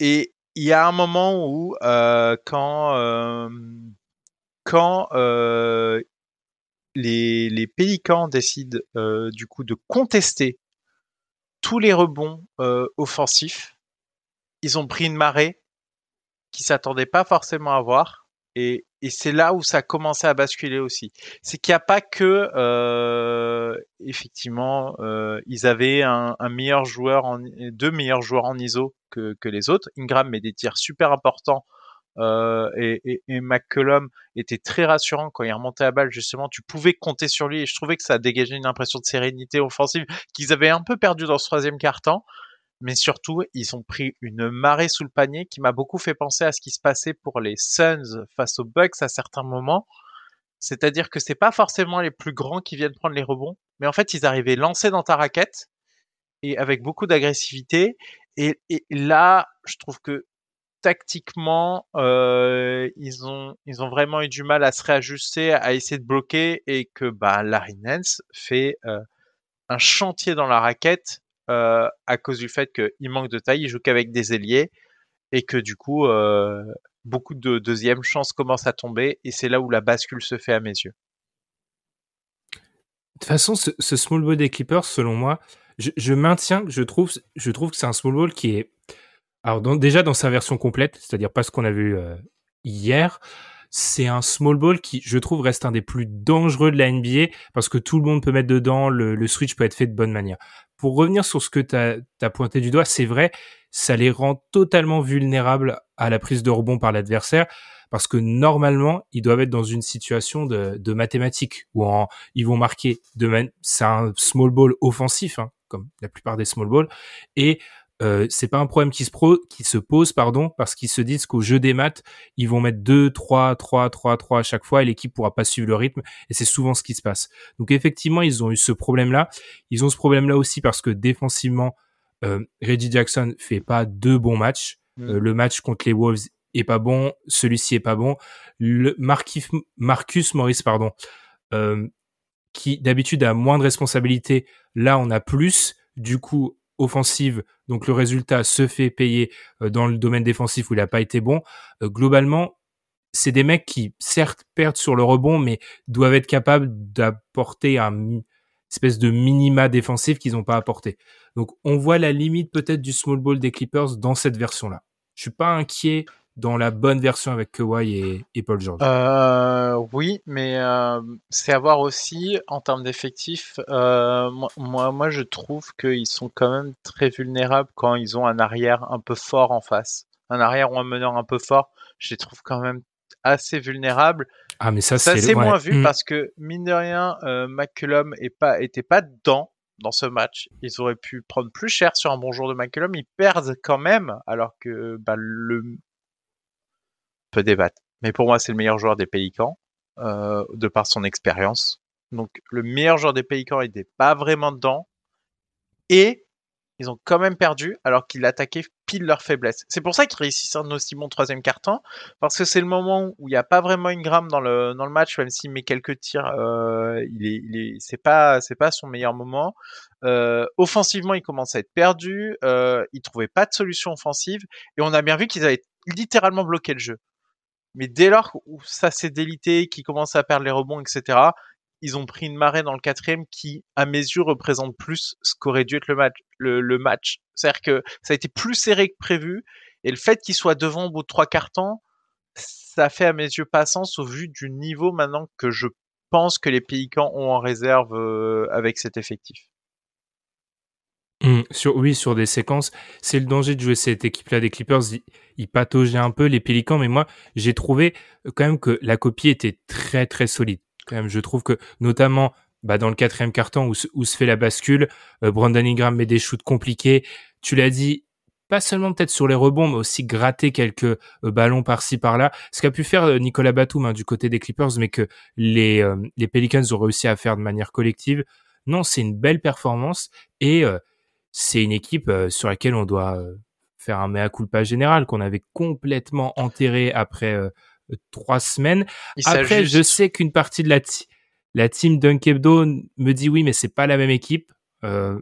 Et il y a un moment où, euh, quand, euh, euh, les, les Pélicans décident du coup de contester tous les rebonds offensifs, ils ont pris une marée qu'ils s'attendaient pas forcément à voir. Et, c'est là où ça a commencé à basculer aussi. C'est qu'il n'y a pas que euh, effectivement euh, ils avaient un, meilleur joueur deux meilleurs joueurs en ISO que, les autres. Ingram met des tirs super importants euh, et, et, et, McCollum était très rassurant quand il remontait à balle. Justement, tu pouvais compter sur lui et je trouvais que ça dégagé une impression de sérénité offensive qu'ils avaient un peu perdu dans ce troisième quart temps mais surtout, ils ont pris une marée sous le panier qui m'a beaucoup fait penser à ce qui se passait pour les Suns face aux Bucks à certains moments. C'est-à-dire que c'est pas forcément les plus grands qui viennent prendre les rebonds, mais en fait, ils arrivaient lancés dans ta raquette et avec beaucoup d'agressivité. Et, là, je trouve que tactiquement, euh, ils ont ils ont vraiment eu du mal à se réajuster, à essayer de bloquer, et que bah Larry Nance fait euh, un chantier dans la raquette euh, à cause du fait qu'il manque de taille, il joue qu'avec des ailiers et que du coup, euh, beaucoup de deuxième chances commencent à tomber et c'est là où la bascule se fait à mes yeux. De toute façon, ce, small ball des Clippers, selon moi, je, maintiens je trouve, je trouve que c'est un small ball qui est, alors déjà dans sa version complète, c'est-à-dire pas ce qu'on a vu euh, hier, c'est un small ball qui, je trouve, reste un des plus dangereux de la NBA parce que tout le monde peut mettre dedans, le, le switch peut être fait de bonne manière. Pour revenir sur ce que tu as, pointé du doigt, c'est vrai, ça les rend totalement vulnérables à la prise de rebond par l'adversaire parce que normalement, ils doivent être dans une situation de, de mathématiques où ils vont marquer de c'est un small ball offensif, hein, comme la plupart des small balls, et euh, c'est pas un problème qui se, pro, qui se pose pardon parce qu'ils se disent qu'au jeu des maths ils vont mettre 2 3 3 3 3 à chaque fois et l'équipe pourra pas suivre le rythme. Et c'est souvent ce qui se passe. Donc effectivement ils ont eu ce problème là ils ont ce problème là aussi parce que défensivement euh, Reggie Jackson fait pas deux bons matchs. Mm. euh, le match contre les Wolves est pas bon. Celui-ci est pas bon. Le Marcus, Marcus Morris pardon euh, qui d'habitude a moins de responsabilités là on a plus. Du coup offensive, donc le résultat se fait payer euh, dans le domaine défensif où il n'a pas été bon. Euh, globalement, c'est des mecs qui certes perdent sur le rebond, mais doivent être capables d'apporter un espèce de minima défensif qu'ils n'ont pas apporté. Donc on voit la limite peut-être du small ball des Clippers dans cette version-là. Je suis pas inquiet dans la bonne version avec Kawhi et, Paul George. Euh, oui, mais euh, c'est à voir aussi en termes d'effectifs. Euh, moi, moi, je trouve qu'ils sont quand même très vulnérables quand ils ont un arrière un peu fort en face. Un arrière ou un meneur un peu fort, je les trouve quand même assez vulnérables. Ah, mais ça, c'est moins vu mm. parce que mine de rien, McCullum est pas, était pas dedans dans ce match. Ils auraient pu prendre plus cher sur un bon jour de McCullum. Ils perdent quand même, alors que bah, le peut débattre. Mais pour moi, c'est le meilleur joueur des Pélicans, euh, de par son expérience. Donc, le meilleur joueur des Pélicans, il n'est pas vraiment dedans. Et ils ont quand même perdu alors qu'ils attaquaient pile leur faiblesse. C'est pour ça qu'ils réussissent un aussi bon troisième quart-temps, parce que c'est le moment où il n'y a pas vraiment une gramme dans le, dans le match, même s'il met quelques tirs, euh, il est, c'est pas, c'est pas son meilleur moment. Euh, offensivement, il commence à être perdu, euh, il trouvait pas de solution offensive, et on a bien vu qu'ils avaient littéralement bloqué le jeu. Mais dès lors où ça s'est délité, qu'ils commencent à perdre les rebonds, etc., ils ont pris une marée dans le quatrième qui, à mes yeux, représente plus ce qu'aurait dû être le match. Le, match. C'est-à-dire que ça a été plus serré que prévu, et le fait qu'ils soient devant au bout de trois quarts temps, ça fait à mes yeux pas sens au vu du niveau maintenant que je pense que les Pélicans ont en réserve euh, avec cet effectif. Mmh, sur, oui, sur des séquences, c'est le danger de jouer cette équipe-là des Clippers. Ils, pataugeaient un peu les Pélicans, mais moi, j'ai trouvé euh, quand même que la copie était très très solide. Quand même, je trouve que notamment bah, dans le quatrième carton où, se fait la bascule, euh, Brandon Ingram met des shoots compliqués. Tu l'as dit, pas seulement peut-être sur les rebonds, mais aussi gratter quelques euh, ballons par-ci par-là. Ce qu'a pu faire Nicolas Batum hein, du côté des Clippers, mais que les, les Pelicans ont réussi à faire de manière collective. Non, c'est une belle performance et c'est une équipe euh, sur laquelle on doit euh, faire un mea culpa général qu'on avait complètement enterré après euh, trois semaines. après, je sais qu'une partie de la, la team Dunkebdo me dit oui, mais c'est pas la même équipe. je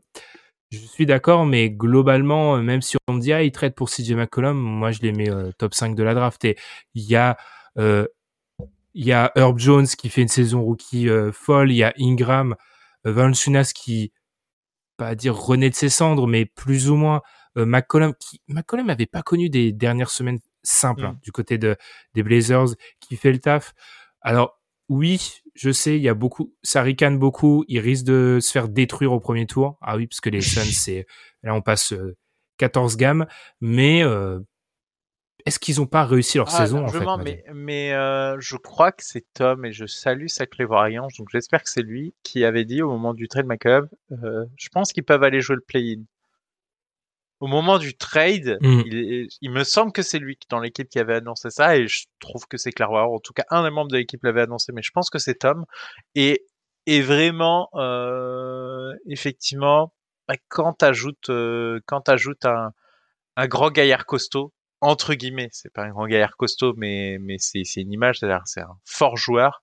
suis d'accord, mais globalement, même si on me dit ah, il traite pour CJ McCollum, moi je les mets top 5 de la draft. Et il y a il y a Herb Jones qui fait une saison rookie folle, il y a Ingram, Valanciunas qui pas à dire rené de ses cendres, mais plus ou moins euh, McCollum, qui McCollum n'avait pas connu des dernières semaines simples hein, mm. du côté de, des Blazers, qui fait le taf. Alors oui, je sais, il y a beaucoup, ça ricane beaucoup, il risque de se faire détruire au premier tour. Ah oui, parce que les (laughs) Suns, c'est là on passe 14 euh, gammes, mais euh, est-ce qu'ils n'ont pas réussi leur ah, saison en fait, Mais, mais euh, je crois que c'est Tom et je salue sa clairvoyance, donc j'espère que c'est lui qui avait dit au moment du trade McCub, euh, je pense qu'ils peuvent aller jouer le play-in. Au moment du trade, hmm. il, me semble que c'est lui dans l'équipe qui avait annoncé ça et je trouve que c'est clairvoyant. En tout cas, un des membres de l'équipe l'avait annoncé, mais je pense que c'est Tom. Et, et vraiment, euh, effectivement, bah, quand t'ajoutes euh, quand t'ajoutes un, un grand gaillard costaud, entre guillemets, c'est pas un grand gaillard costaud, mais, c'est, une image, c'est un fort joueur.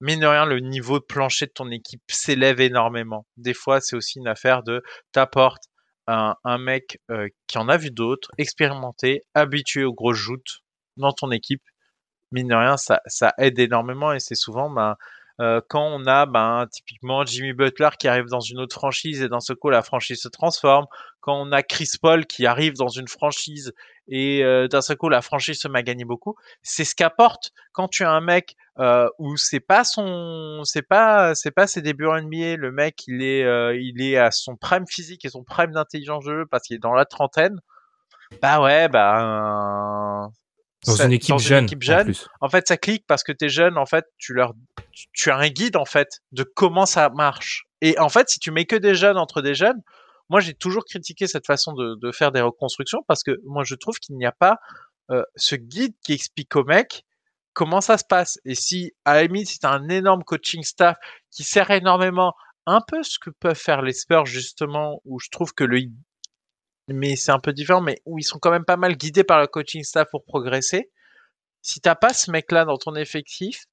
Mine de rien, le niveau de plancher de ton équipe s'élève énormément. Des fois, c'est aussi une affaire de t'apportes un, un mec euh, qui en a vu d'autres, expérimenté, habitué aux grosses joutes dans ton équipe. Mine de rien, ça, ça aide énormément et c'est souvent ben, euh, quand on a ben, typiquement Jimmy Butler qui arrive dans une autre franchise et dans ce coup la franchise se transforme, quand on a Chris Paul qui arrive dans une franchise et euh, d'un seul coup la franchise se met à gagner beaucoup, c'est ce qu'apporte quand tu as un mec euh, où c'est pas son c'est pas c'est pas ses débuts en NBA, le mec il est euh, il est à son prime physique et son prime d'intelligence de jeu parce qu'il est dans la trentaine. Bah ouais, bah dans une équipe jeune. en, fait, ça clique parce que t'es jeune. En fait, tu leur, tu, as un guide en fait de comment ça marche. Et en fait, si tu mets que des jeunes entre des jeunes, moi j'ai toujours critiqué cette façon de, faire des reconstructions parce que moi je trouve qu'il n'y a pas euh, ce guide qui explique au mec comment ça se passe. Et si à la limite c'est un énorme coaching staff qui sert énormément, un peu ce que peuvent faire les Spurs justement, où je trouve que le mais c'est un peu différent, mais où ils sont quand même pas mal guidés par le coaching staff pour progresser. Si t'as pas ce mec-là dans ton effectif,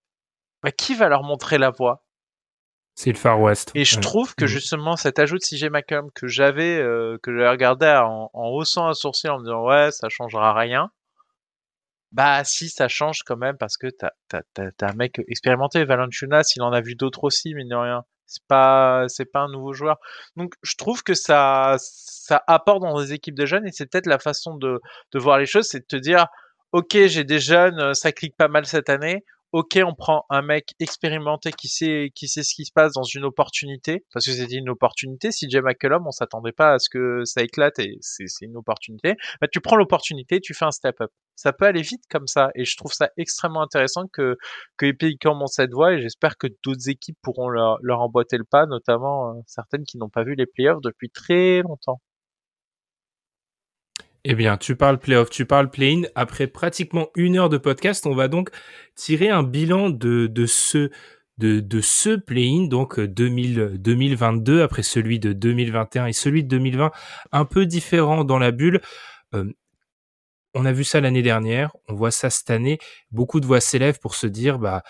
bah, qui va leur montrer la voie? C'est le Far West. Et je trouve que mm. justement cet ajout de CJ McCollum que j'avais euh, que j'avais regardé en, haussant un sourcil en me disant ouais ça changera rien. Bah si, ça change quand même parce que t'as as, un mec expérimenté, Valanciunas, il en a vu d'autres aussi, mais de rien. C'est pas c'est pas un nouveau joueur. Donc je trouve que ça ça apporte dans des équipes de jeunes et c'est peut-être la façon de de voir les choses, c'est de te dire ok j'ai des jeunes, ça clique pas mal cette année ok, on prend un mec expérimenté qui sait, qui sait ce qui se passe dans une opportunité, parce que c'était une opportunité. Si Jay McCollum, on s'attendait pas à ce que ça éclate et c'est une opportunité. Bah, tu prends l'opportunité, tu fais un step up. Ça peut aller vite comme ça, et je trouve ça extrêmement intéressant que que les pays commencent cette voie, et j'espère que d'autres équipes pourront leur, leur emboîter le pas, notamment euh, certaines qui n'ont pas vu les playoffs depuis très longtemps. Eh bien, tu parles playoff, tu parles play-in. Après pratiquement une heure de podcast, on va donc tirer un bilan de, de ce de, de ce play-in, donc 2000, 2022, après celui de 2021 et celui de 2020, un peu différent dans la bulle. Euh, on a vu ça l'année dernière, on voit ça cette année. Beaucoup de voix s'élèvent pour se dire, bah,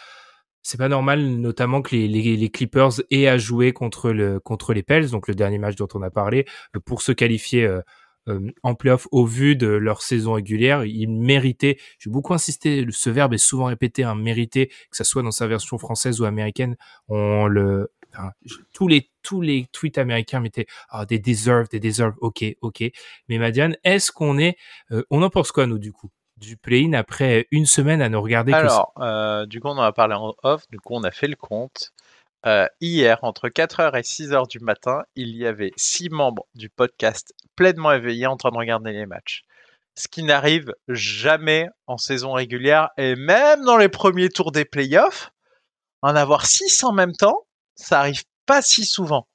c'est pas normal, notamment que les, les, Clippers aient à jouer contre le contre les Pels, donc le dernier match dont on a parlé, pour se qualifier euh, euh, en playoff au vu de leur saison régulière. Ils méritaient, j'ai beaucoup insisté, ce verbe est souvent répété, un hein, que ça soit dans sa version française ou américaine, on le, tous les tous les tweets américains mettaient ah des deserve, des deserve, ok, ok. Mais Madiane, est-ce qu'on est, euh, on en pense quoi nous du coup du play-in après une semaine à ne regarder Alors, que euh, du coup, on en a parlé en off. Du coup, on a fait le compte. Euh, hier, entre 4h et 6h du matin, il y avait 6 membres du podcast pleinement éveillés en train de regarder les matchs. Ce qui n'arrive jamais en saison régulière et même dans les premiers tours des playoffs, en avoir 6 en même temps, ça arrive pas si souvent.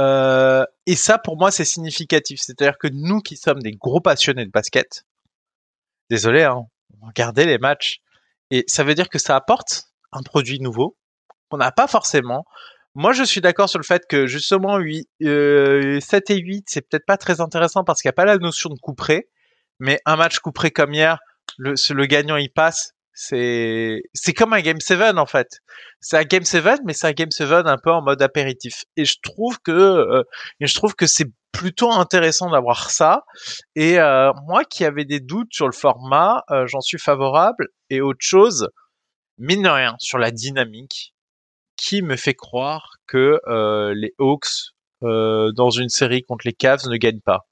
Euh, et ça, pour moi, c'est significatif. C'est-à-dire que nous qui sommes des gros passionnés de basket, désolé, hein, regardez les matchs. Et ça veut dire que ça apporte un produit nouveau, qu'on n'a pas forcément. Moi, je suis d'accord sur le fait que justement 8, 7 euh, et 8, c'est peut-être pas très intéressant parce qu'il n'y a pas la notion de coup près. Mais un match coup près comme hier, le, le gagnant il passe, c'est c'est comme un game 7 en fait. C'est un game 7 mais c'est un game 7 un peu en mode apéritif. Et je trouve que euh, je trouve que c'est plutôt intéressant d'avoir ça. Et euh, moi qui avais des doutes sur le format, j'en suis favorable. Et autre chose, mine de rien, sur la dynamique, qui me fait croire que euh, les Hawks euh, dans une série contre les Cavs ne gagnent pas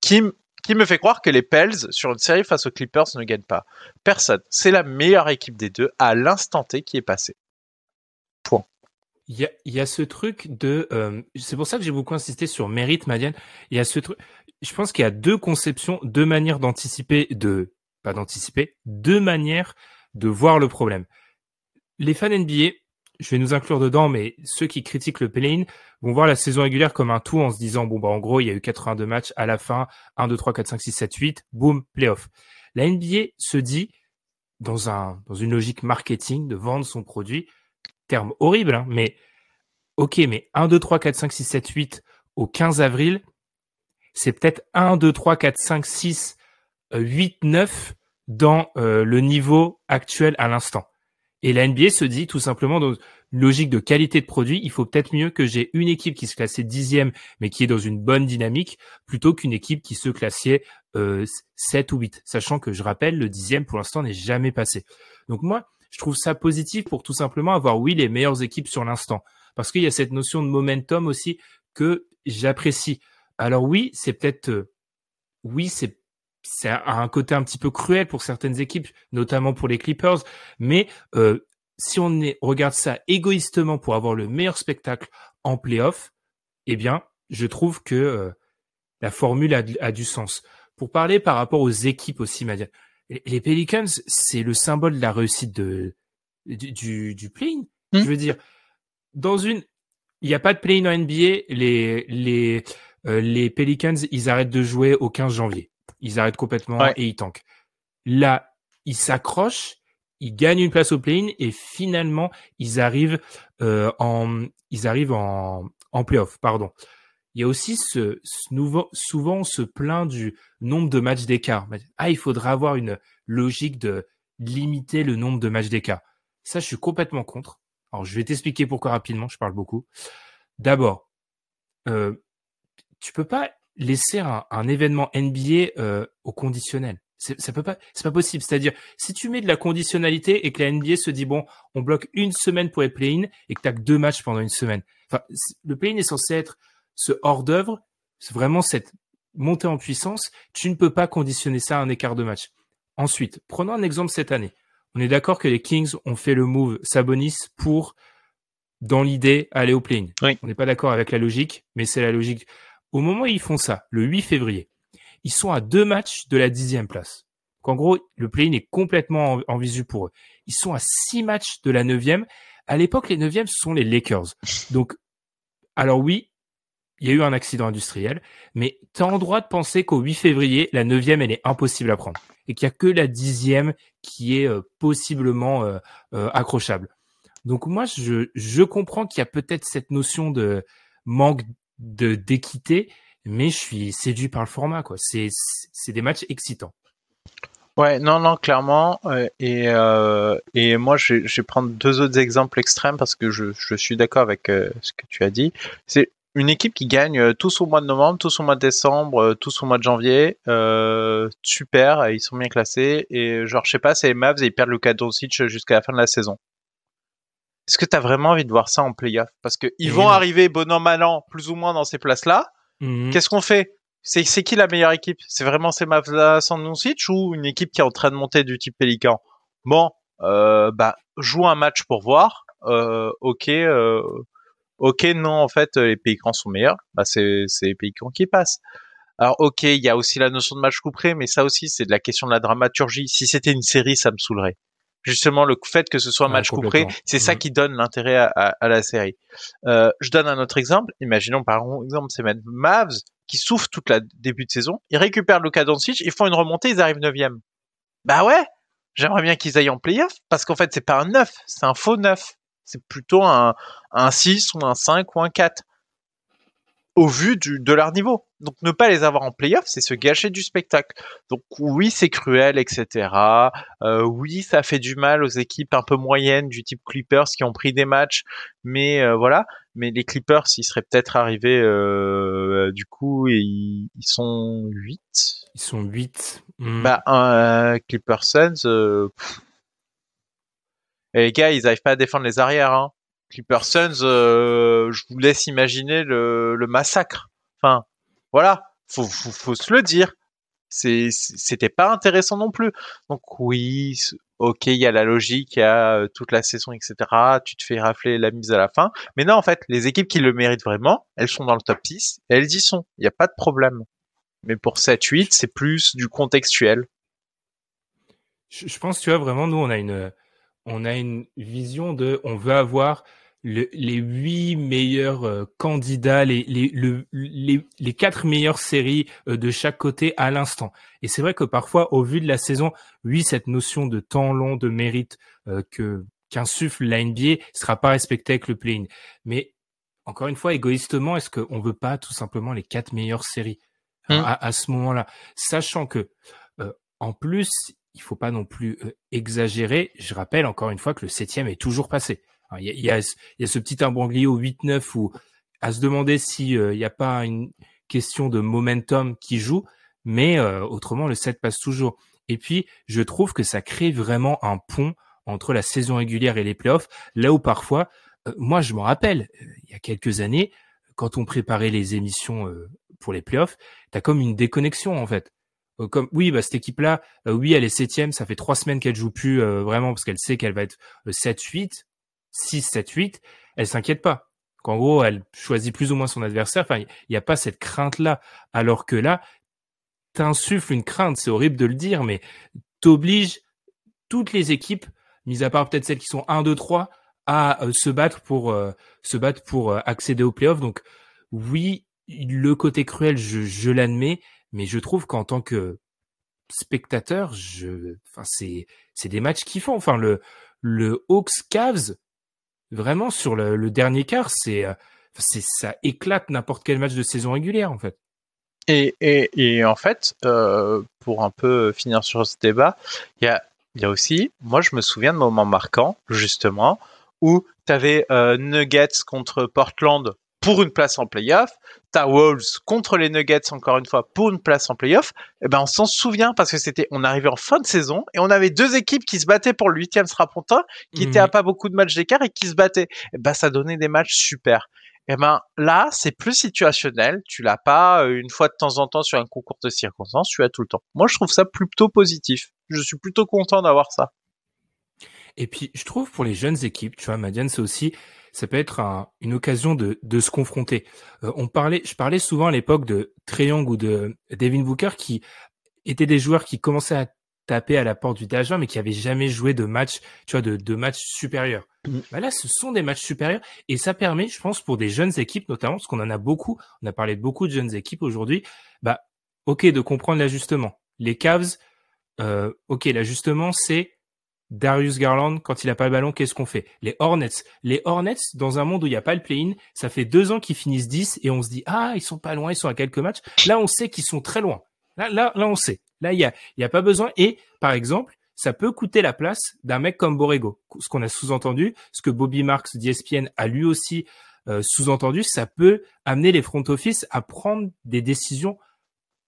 qui, me fait croire que les Pels sur une série face aux Clippers ne gagnent pas Personne. C'est la meilleure équipe des deux à l'instant T qui est passée. Point. Il y a, y a ce truc de. Euh, c'est pour ça que j'ai beaucoup insisté sur mérite, Madiane. Il y a ce truc. Je pense qu'il y a deux conceptions, deux manières d'anticiper, de pas d'anticiper, deux manières de voir le problème. Les fans NBA, je vais nous inclure dedans, mais ceux qui critiquent le play-in vont voir la saison régulière comme un tout en se disant, bon, bah, en gros, il y a eu 82 matchs à la fin, 1, 2, 3, 4, 5, 6, 7, 8, boum, playoff. La NBA se dit, dans un, dans une logique marketing, de vendre son produit, terme horrible, hein, mais, ok, mais 1, 2, 3, 4, 5, 6, 7, 8 au 15 avril, c'est peut-être 1, 2, 3, 4, 5, 6, 8, 9 dans euh, le niveau actuel à l'instant. Et la NBA se dit tout simplement dans une logique de qualité de produit, il faut peut-être mieux que j'ai une équipe qui se classait dixième mais qui est dans une bonne dynamique plutôt qu'une équipe qui se classait euh, 7 ou 8. Sachant que je rappelle, le dixième pour l'instant n'est jamais passé. Donc moi, je trouve ça positif pour tout simplement avoir, oui, les meilleures équipes sur l'instant. Parce qu'il y a cette notion de momentum aussi que j'apprécie. Alors oui, c'est peut-être... Euh, oui, c'est c'est un côté un petit peu cruel pour certaines équipes, notamment pour les Clippers. Mais euh, si on regarde ça égoïstement pour avoir le meilleur spectacle en playoff, eh bien, je trouve que euh, la formule a, du sens. Pour parler par rapport aux équipes aussi, Madia, les Pelicans, c'est le symbole de la réussite de, du, du, play-in. Hmm. Je veux dire, dans une, il n'y a pas de play-in en NBA, les, les, euh, les Pelicans, ils arrêtent de jouer au 15 janvier. Ils arrêtent complètement et ils tankent. Là, ils s'accrochent, ils gagnent une place au play-in et finalement ils arrivent euh, en ils arrivent en en playoff. Pardon. Il y a aussi ce, nouveau souvent se plaint du nombre de matchs d'écart. Ah, il faudrait avoir une logique de limiter le nombre de matchs d'écart. Ça, je suis complètement contre. Alors, je vais t'expliquer pourquoi rapidement. Je parle beaucoup. D'abord, euh, tu peux pas laisser un, un événement NBA euh, au conditionnel. Ça peut pas, c'est pas possible. C'est-à-dire, si tu mets de la conditionnalité et que la NBA se dit bon, on bloque une semaine pour les play-in et que t'as que deux matchs pendant une semaine. Enfin, le play-in est censé être ce hors d'œuvre, c'est vraiment cette montée en puissance. Tu ne peux pas conditionner ça à un écart de match. Ensuite, prenons un exemple cette année. On est d'accord que les Kings ont fait le move Sabonis pour, dans l'idée, aller au play-in. Oui. On n'est pas d'accord avec la logique, mais c'est la logique. Au moment où ils font ça, le 8 février, ils sont à deux matchs de la dixième place. Donc, en gros, le play-in est complètement en, visu pour eux. Ils sont à six matchs de la neuvième. À l'époque, les neuvièmes, ce sont les Lakers. Donc, alors oui, il y a eu un accident industriel, mais tu as en droit de penser qu'au 8 février, la neuvième, elle est impossible à prendre. Et qu'il y a que la dixième qui est euh, possiblement euh, euh, accrochable. Donc moi, je, je comprends qu'il y a peut-être cette notion de manque de d'équité, mais je suis séduit par le format. quoi. C'est des matchs excitants. Ouais, non, non, clairement. Euh, et, euh, et moi, je, vais prendre deux autres exemples extrêmes parce que je, je suis d'accord avec euh, ce que tu as dit. C'est une équipe qui gagne tous au mois de novembre, tous au mois de décembre, tous au mois de janvier. super, ils sont bien classés. Et genre, je sais pas, c'est les Mavs et ils perdent Luka Doncic jusqu'à la fin de la saison. Est-ce que tu as vraiment envie de voir ça en playoff? Parce qu'ils vont arriver bon an, mal an, plus ou moins dans ces places-là. Mhm. Qu'est-ce qu'on fait? C'est, c'est qui la meilleure équipe? C'est vraiment ces Mavs sans Doncic ou une équipe qui est en train de monter du type Pélican Bon, euh, bah, joue un match pour voir. Euh, ok, euh, ok, non, en fait, les Pélicans sont meilleurs. Bah, c'est, c'est les Pélicans qui passent. Alors, ok, il y a aussi la notion de match couperé, mais ça aussi, c'est de la question de la dramaturgie. Si c'était une série, ça me saoulerait justement le fait que ce soit un match ouais, couperé, c'est ça qui donne l'intérêt à, à, à, la série. Euh, je donne un autre exemple. Imaginons par exemple ces Mavs qui souffrent toute la début de saison, ils récupèrent Luka Doncic, ils font une remontée, ils arrivent 9 Bah ouais, j'aimerais bien qu'ils aillent en playoff parce qu'en fait c'est pas un 9, c'est un faux 9. C'est plutôt un, un 6 ou un 5 ou un 4 au vu du, de leur niveau. Donc ne pas les avoir en playoff, c'est se gâcher du spectacle. Donc oui, c'est cruel, etc. Euh, oui, ça fait du mal aux équipes un peu moyennes du type Clippers qui ont pris des matchs, mais euh, voilà. Mais les Clippers, ils seraient peut-être arrivés euh, du coup, et ils, ils, sont 8. Ils sont 8. Mmh. Bah, un Clippers Suns. Et les gars, ils n'arrivent pas à défendre les arrières. Hein. Clipper Suns, euh, je vous laisse imaginer le, le massacre. Enfin, voilà, faut, faut, faut se le dire. C'était pas intéressant non plus. Donc oui, ok, il y a la logique, il y a toute la saison, etc. Tu te fais rafler la mise à la fin. Mais non, en fait, les équipes qui le méritent vraiment, elles sont dans le top 10 et elles y sont. Il n'y a pas de problème. Mais pour 7-8, c'est plus du contextuel. Je, je pense, tu vois, vraiment, nous, on a une, on a une vision de, on veut avoir le, les huit meilleurs euh, candidats, les, les, le, les, les quatre meilleures séries euh, de chaque côté à l'instant. Et c'est vrai que parfois, au vu de la saison, oui, cette notion de temps long, de mérite euh, que qu'insuffle la NBA sera pas respectée avec le play-in. Mais encore une fois, égoïstement, est-ce qu'on veut pas tout simplement les quatre meilleures séries mmh. à, à, ce moment-là, sachant que en plus, il faut pas non plus exagérer. Je rappelle encore une fois que le septième est toujours passé. Il y a, a, y a, ce petit imbroglio 8-9 où à se demander s'il euh, n'y a pas une question de momentum qui joue, mais euh, autrement le 7 passe toujours. Et puis je trouve que ça crée vraiment un pont entre la saison régulière et les playoffs, là où parfois, euh, moi je m'en rappelle, il y a quelques années, quand on préparait les émissions pour les playoffs, t'as comme une déconnexion en fait comme oui bah cette équipe là euh, oui elle est septième ça fait trois semaines qu'elle joue plus euh, vraiment parce qu'elle sait qu'elle va être 7 8 6 7 8 elle s'inquiète pas. Qu'en gros elle choisit plus ou moins son adversaire. Enfin il n'y a pas cette crainte là alors que là t'insuffles une crainte. C'est horrible de le dire mais t'obliges toutes les équipes mis à part peut-être celles qui sont 1 2 3 à euh, se battre pour se battre pour accéder aux playoffs donc oui le côté cruel je, je l'admets mais je trouve qu'en tant que spectateur, je, enfin, c'est, c'est des matchs qui font. Enfin, le, le Hawks Cavs, vraiment sur le, dernier quart, c'est, c'est, ça éclate n'importe quel match de saison régulière, en fait. Et, et, en fait, euh, pour un peu finir sur ce débat, il y a, y a aussi, moi, je me souviens de moments marquants, justement, où tu avais euh, Nuggets contre Portland pour une place en playoff. T'as Wolves contre les Nuggets encore une fois pour une place en playoff. Eh ben on s'en souvient parce que c'était, on arrivait en fin de saison et on avait deux équipes qui se battaient pour le huitième strapontin, qui étaient à Mhm. pas beaucoup de matchs d'écart et qui se battaient. Eh ben ça donnait des matchs super. Eh ben là c'est plus situationnel. Tu l'as pas euh, une fois de temps en temps sur un concours de circonstances. Tu as tout le temps. Moi je trouve ça plutôt positif. Je suis plutôt content d'avoir ça. Et puis, je trouve pour les jeunes équipes, tu vois, Madiane, c'est aussi, ça peut être un- une occasion de, de se confronter. Euh, on parlait, je parlais souvent à l'époque de Triangle ou de Devin Booker qui étaient des joueurs qui commençaient à taper à la porte du DH20 mais qui avaient jamais joué de match, tu vois, de, de match supérieur. Mhm. Bah là, ce sont des matchs supérieurs et ça permet, je pense, pour des jeunes équipes notamment, parce qu'on en a beaucoup, on a parlé de beaucoup de jeunes équipes aujourd'hui, bah, ok, de comprendre l'ajustement. Les Cavs, euh, ok, l'ajustement, c'est Darius Garland, quand il a pas le ballon, qu'est-ce qu'on fait? Les Hornets. Les Hornets, dans un monde où il n'y a pas le play-in, ça fait deux ans qu'ils finissent 10 et on se dit, ah, ils sont pas loin, ils sont à quelques matchs. Là, on sait qu'ils sont très loin. Là, là, là, on sait. Là, il y a, y a pas besoin. Et, par exemple, ça peut coûter la place d'un mec comme Borrego. Ce qu'on a sous-entendu, ce que Bobby Marks d'ESPN a lui aussi euh, sous-entendu, ça peut amener les front office à prendre des décisions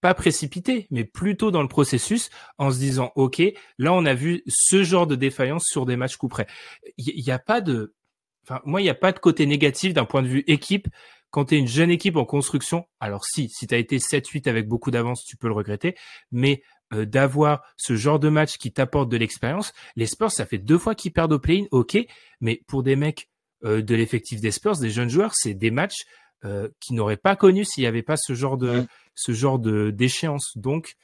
pas précipitées, mais plutôt dans le processus, en se disant, OK, là, on a vu ce genre de défaillance sur des matchs coup près. Il n'y a pas de, enfin, moi, il n'y a pas de côté négatif d'un point de vue équipe. Quand tu es une jeune équipe en construction, alors si, si tu as été 7-8 avec beaucoup d'avance, tu peux le regretter, mais euh, d'avoir ce genre de match qui t'apporte de l'expérience, les Spurs, ça fait deux fois qu'ils perdent au play-in, ok, mais pour des mecs euh, de l'effectif des Spurs, des jeunes joueurs, c'est des matchs euh, qu'ils n'auraient pas connus s'il n'y avait pas ce genre de. Ce genre de d'échéance. Donc,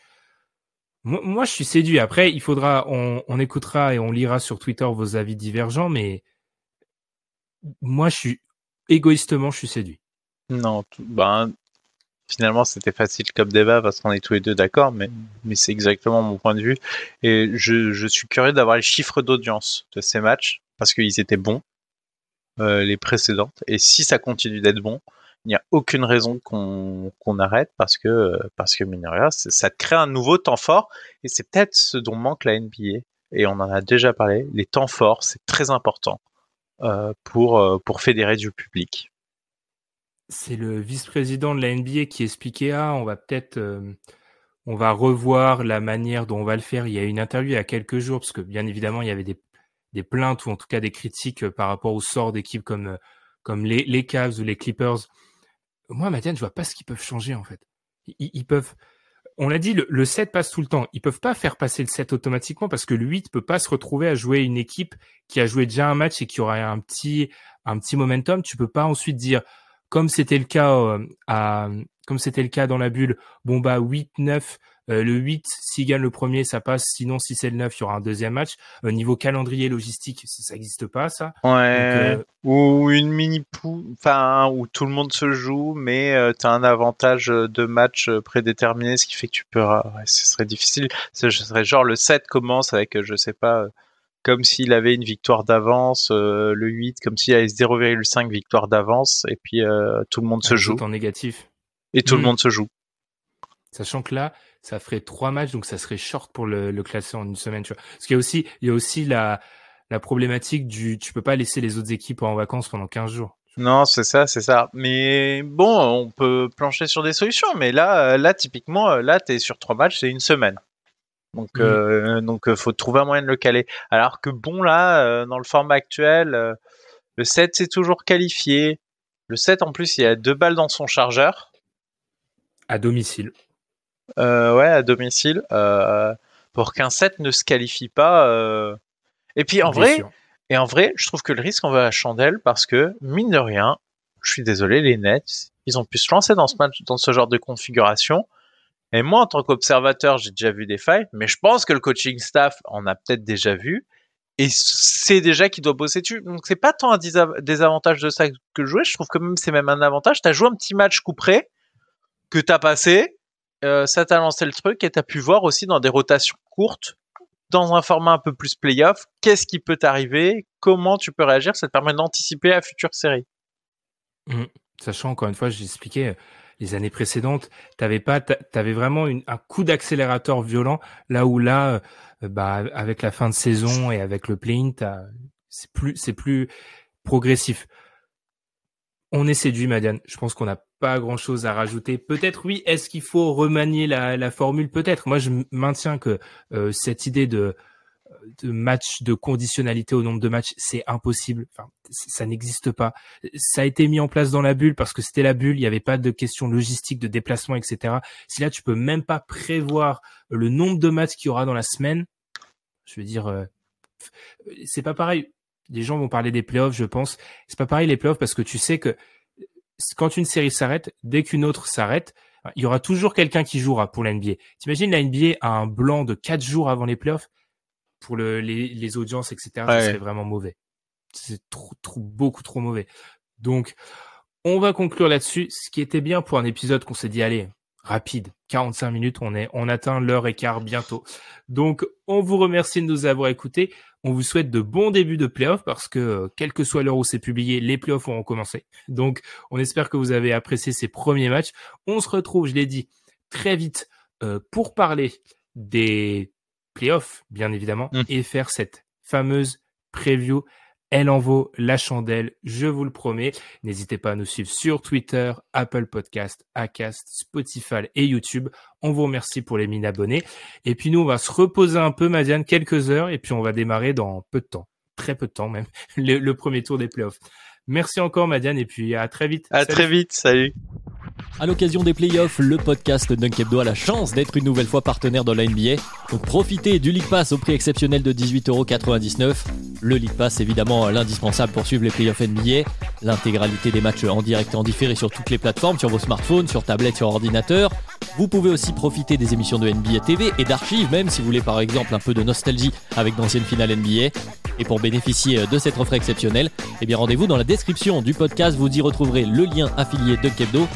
moi, je suis séduit. Après, il faudra, on, on écoutera et on lira sur Twitter vos avis divergents, mais moi, je suis égoïstement, je suis séduit. Non, ben, finalement, c'était facile comme débat parce qu'on est tous les deux d'accord, mais, c'est exactement mon point de vue. Et je, je suis curieux d'avoir les chiffres d'audience de ces matchs parce qu'ils étaient bons, euh, les précédentes. Et si ça continue d'être bon, il n'y a aucune raison qu'on qu'on arrête parce que, parce que ça crée un nouveau temps fort et c'est peut-être ce dont manque la NBA. Et on en a déjà parlé. Les temps forts, c'est très important euh, pour, euh, pour fédérer du public. C'est le vice-président de la NBA qui expliquait ah on va peut-être euh, revoir la manière dont on va le faire. Il y a une interview il y a quelques jours parce que bien évidemment il y avait des des plaintes ou en tout cas des critiques par rapport au sort d'équipes comme comme les les Cavs ou les Clippers. Moi Mathiane, je vois pas ce qu'ils peuvent changer en fait. Ils, peuvent on l'a dit, le, le 7 passe tout le temps. Ils peuvent pas faire passer le 7 automatiquement parce que le 8 peut pas se retrouver à jouer une équipe qui a joué déjà un match et qui aura un petit, un petit momentum. Tu peux pas ensuite dire, comme c'était le cas euh, à, comme c'était le cas dans la bulle, bon bah 8-9, euh, le 8, s'il gagne le premier, ça passe. Sinon, si c'est le 9, il y aura un deuxième match. Au niveau calendrier logistique, ça, ça existe pas, ça. Ouais. Donc, euh, Ou une mini pou, enfin où tout le monde se joue, mais euh, tu as un avantage de match euh, prédéterminé, ce qui fait que tu peux. Ouais, ce serait difficile. Ce serait genre le 7 commence avec, euh, je sais pas, euh, comme s'il avait une victoire d'avance, euh, le 8 comme s'il avait 0,5 victoire d'avance, et puis euh, tout le monde se un joue. en négatif. Et tout le Mm. monde se joue. Sachant que là, ça ferait trois matchs, donc ça serait short pour le, le classer en une semaine. Tu vois. Parce qu'il y a aussi, il y a aussi la, la problématique du, tu peux pas laisser les autres équipes en vacances pendant 15 jours. Non, c'est ça, c'est ça. Mais bon, on peut plancher sur des solutions. Mais là, là typiquement, là, t'es sur trois matchs, c'est une semaine. Donc, Mhm. euh, donc, euh, faut trouver un moyen de le caler. Alors que bon, là, euh, dans le format actuel, euh, le 7 c'est toujours qualifié. Le 7 en plus, il y a deux balles dans son chargeur. À domicile. Euh, ouais, à domicile. Euh, pour qu'un 7 ne se qualifie pas. euh. Et puis en Bien vrai, sûr. Et en vrai, je trouve que le risque en va à la chandelle parce que, mine de rien, je suis désolé, les Nets, ils ont pu se lancer dans ce match, dans ce genre de configuration. Et moi, en tant qu'observateur, j'ai déjà vu des failles, mais je pense que le coaching staff en a peut-être déjà vu. Et c'est déjà qu'il doit bosser dessus. Donc, c'est pas tant un désa- désavantage de ça que de jouer. Je trouve que même c'est même un avantage. T'as joué un petit match coup près que t'as passé. Euh, ça t'a lancé le truc et t'as pu voir aussi dans des rotations courtes dans un format un peu plus playoff, qu'est-ce qui peut t'arriver, comment tu peux réagir, ça te permet d'anticiper la future série. Sachant, encore une fois, j'expliquais, euh, les années précédentes, t'avais pas, t'a- t'avais vraiment un coup d'accélérateur violent, là où là, euh, bah, avec la fin de saison et avec le play-in, c'est plus, c'est plus progressif. On est séduit, Madiane. Je pense qu'on n'a pas grand-chose à rajouter. Peut-être oui. Est-ce qu'il faut remanier la, formule? Peut-être. Moi, je maintiens que euh, cette idée de match de conditionnalité au nombre de matchs, c'est impossible. Ça n'existe pas. Ça a été mis en place dans la bulle parce que c'était la bulle. Il n'y avait pas de questions logistiques, de déplacement, etc. Si là, tu peux même pas prévoir le nombre de matchs qu'il y aura dans la semaine, je veux dire, euh, c'est pas pareil. Les gens vont parler des playoffs, je pense. C'est pas pareil les playoffs parce que tu sais que quand une série s'arrête, dès qu'une autre s'arrête, il y aura toujours quelqu'un qui jouera pour la NBA. T'imagines la NBA a un blanc de quatre jours avant les playoffs? Pour le, les, les, audiences, etc. Ouais. serait vraiment mauvais. C'est trop, trop, beaucoup trop mauvais. Donc, on va conclure là-dessus. Ce qui était bien pour un épisode qu'on s'est dit, allez, rapide, 45 minutes, on est, on atteint l'heure et quart bientôt. Donc, on vous remercie de nous avoir écoutés. On vous souhaite de bons débuts de playoffs parce que, euh, quelle que soit l'heure où c'est publié, les playoffs ont commencé. Donc, on espère que vous avez apprécié ces premiers matchs. On se retrouve, je l'ai dit, très vite euh, pour parler des playoffs, bien évidemment, mmh. et faire cette fameuse preview. Elle en vaut la chandelle, je vous le promets. N'hésitez pas à nous suivre sur Twitter, Apple Podcast, Acast, Spotify et YouTube. On vous remercie pour les 1000 abonnés. Et puis nous, on va se reposer un peu, Madiane, quelques heures, et puis on va démarrer dans peu de temps, très peu de temps même, (laughs) le, premier tour des playoffs. Merci encore, Madiane, et puis à très vite. À très vite, salut. À l'occasion des playoffs, le podcast Dunk Hebdo a la chance d'être une nouvelle fois partenaire de la NBA. Donc profitez du League Pass au prix exceptionnel de 18,99€. Le League Pass, évidemment, l'indispensable pour suivre les playoffs NBA. L'intégralité des matchs en direct et en différé sur toutes les plateformes, sur vos smartphones, sur tablettes, sur ordinateur. Vous pouvez aussi profiter des émissions de NBA TV et d'archives, même si vous voulez par exemple un peu de nostalgie avec d'anciennes finales NBA. Et pour bénéficier de cette offre exceptionnelle, eh bien rendez-vous dans la description du podcast, vous y retrouverez le lien affilié de Kebdo.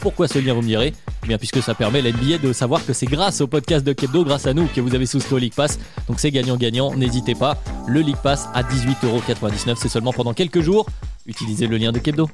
Pourquoi ce lien, vous me direz? Eh bien, puisque ça permet l'NBA de savoir que c'est grâce au podcast de Kebdo, grâce à nous, que vous avez souscrit au League Pass. Donc c'est gagnant-gagnant, n'hésitez pas. Le League Pass à 18,99€, c'est seulement pendant quelques jours. Utilisez le lien de Kebdo.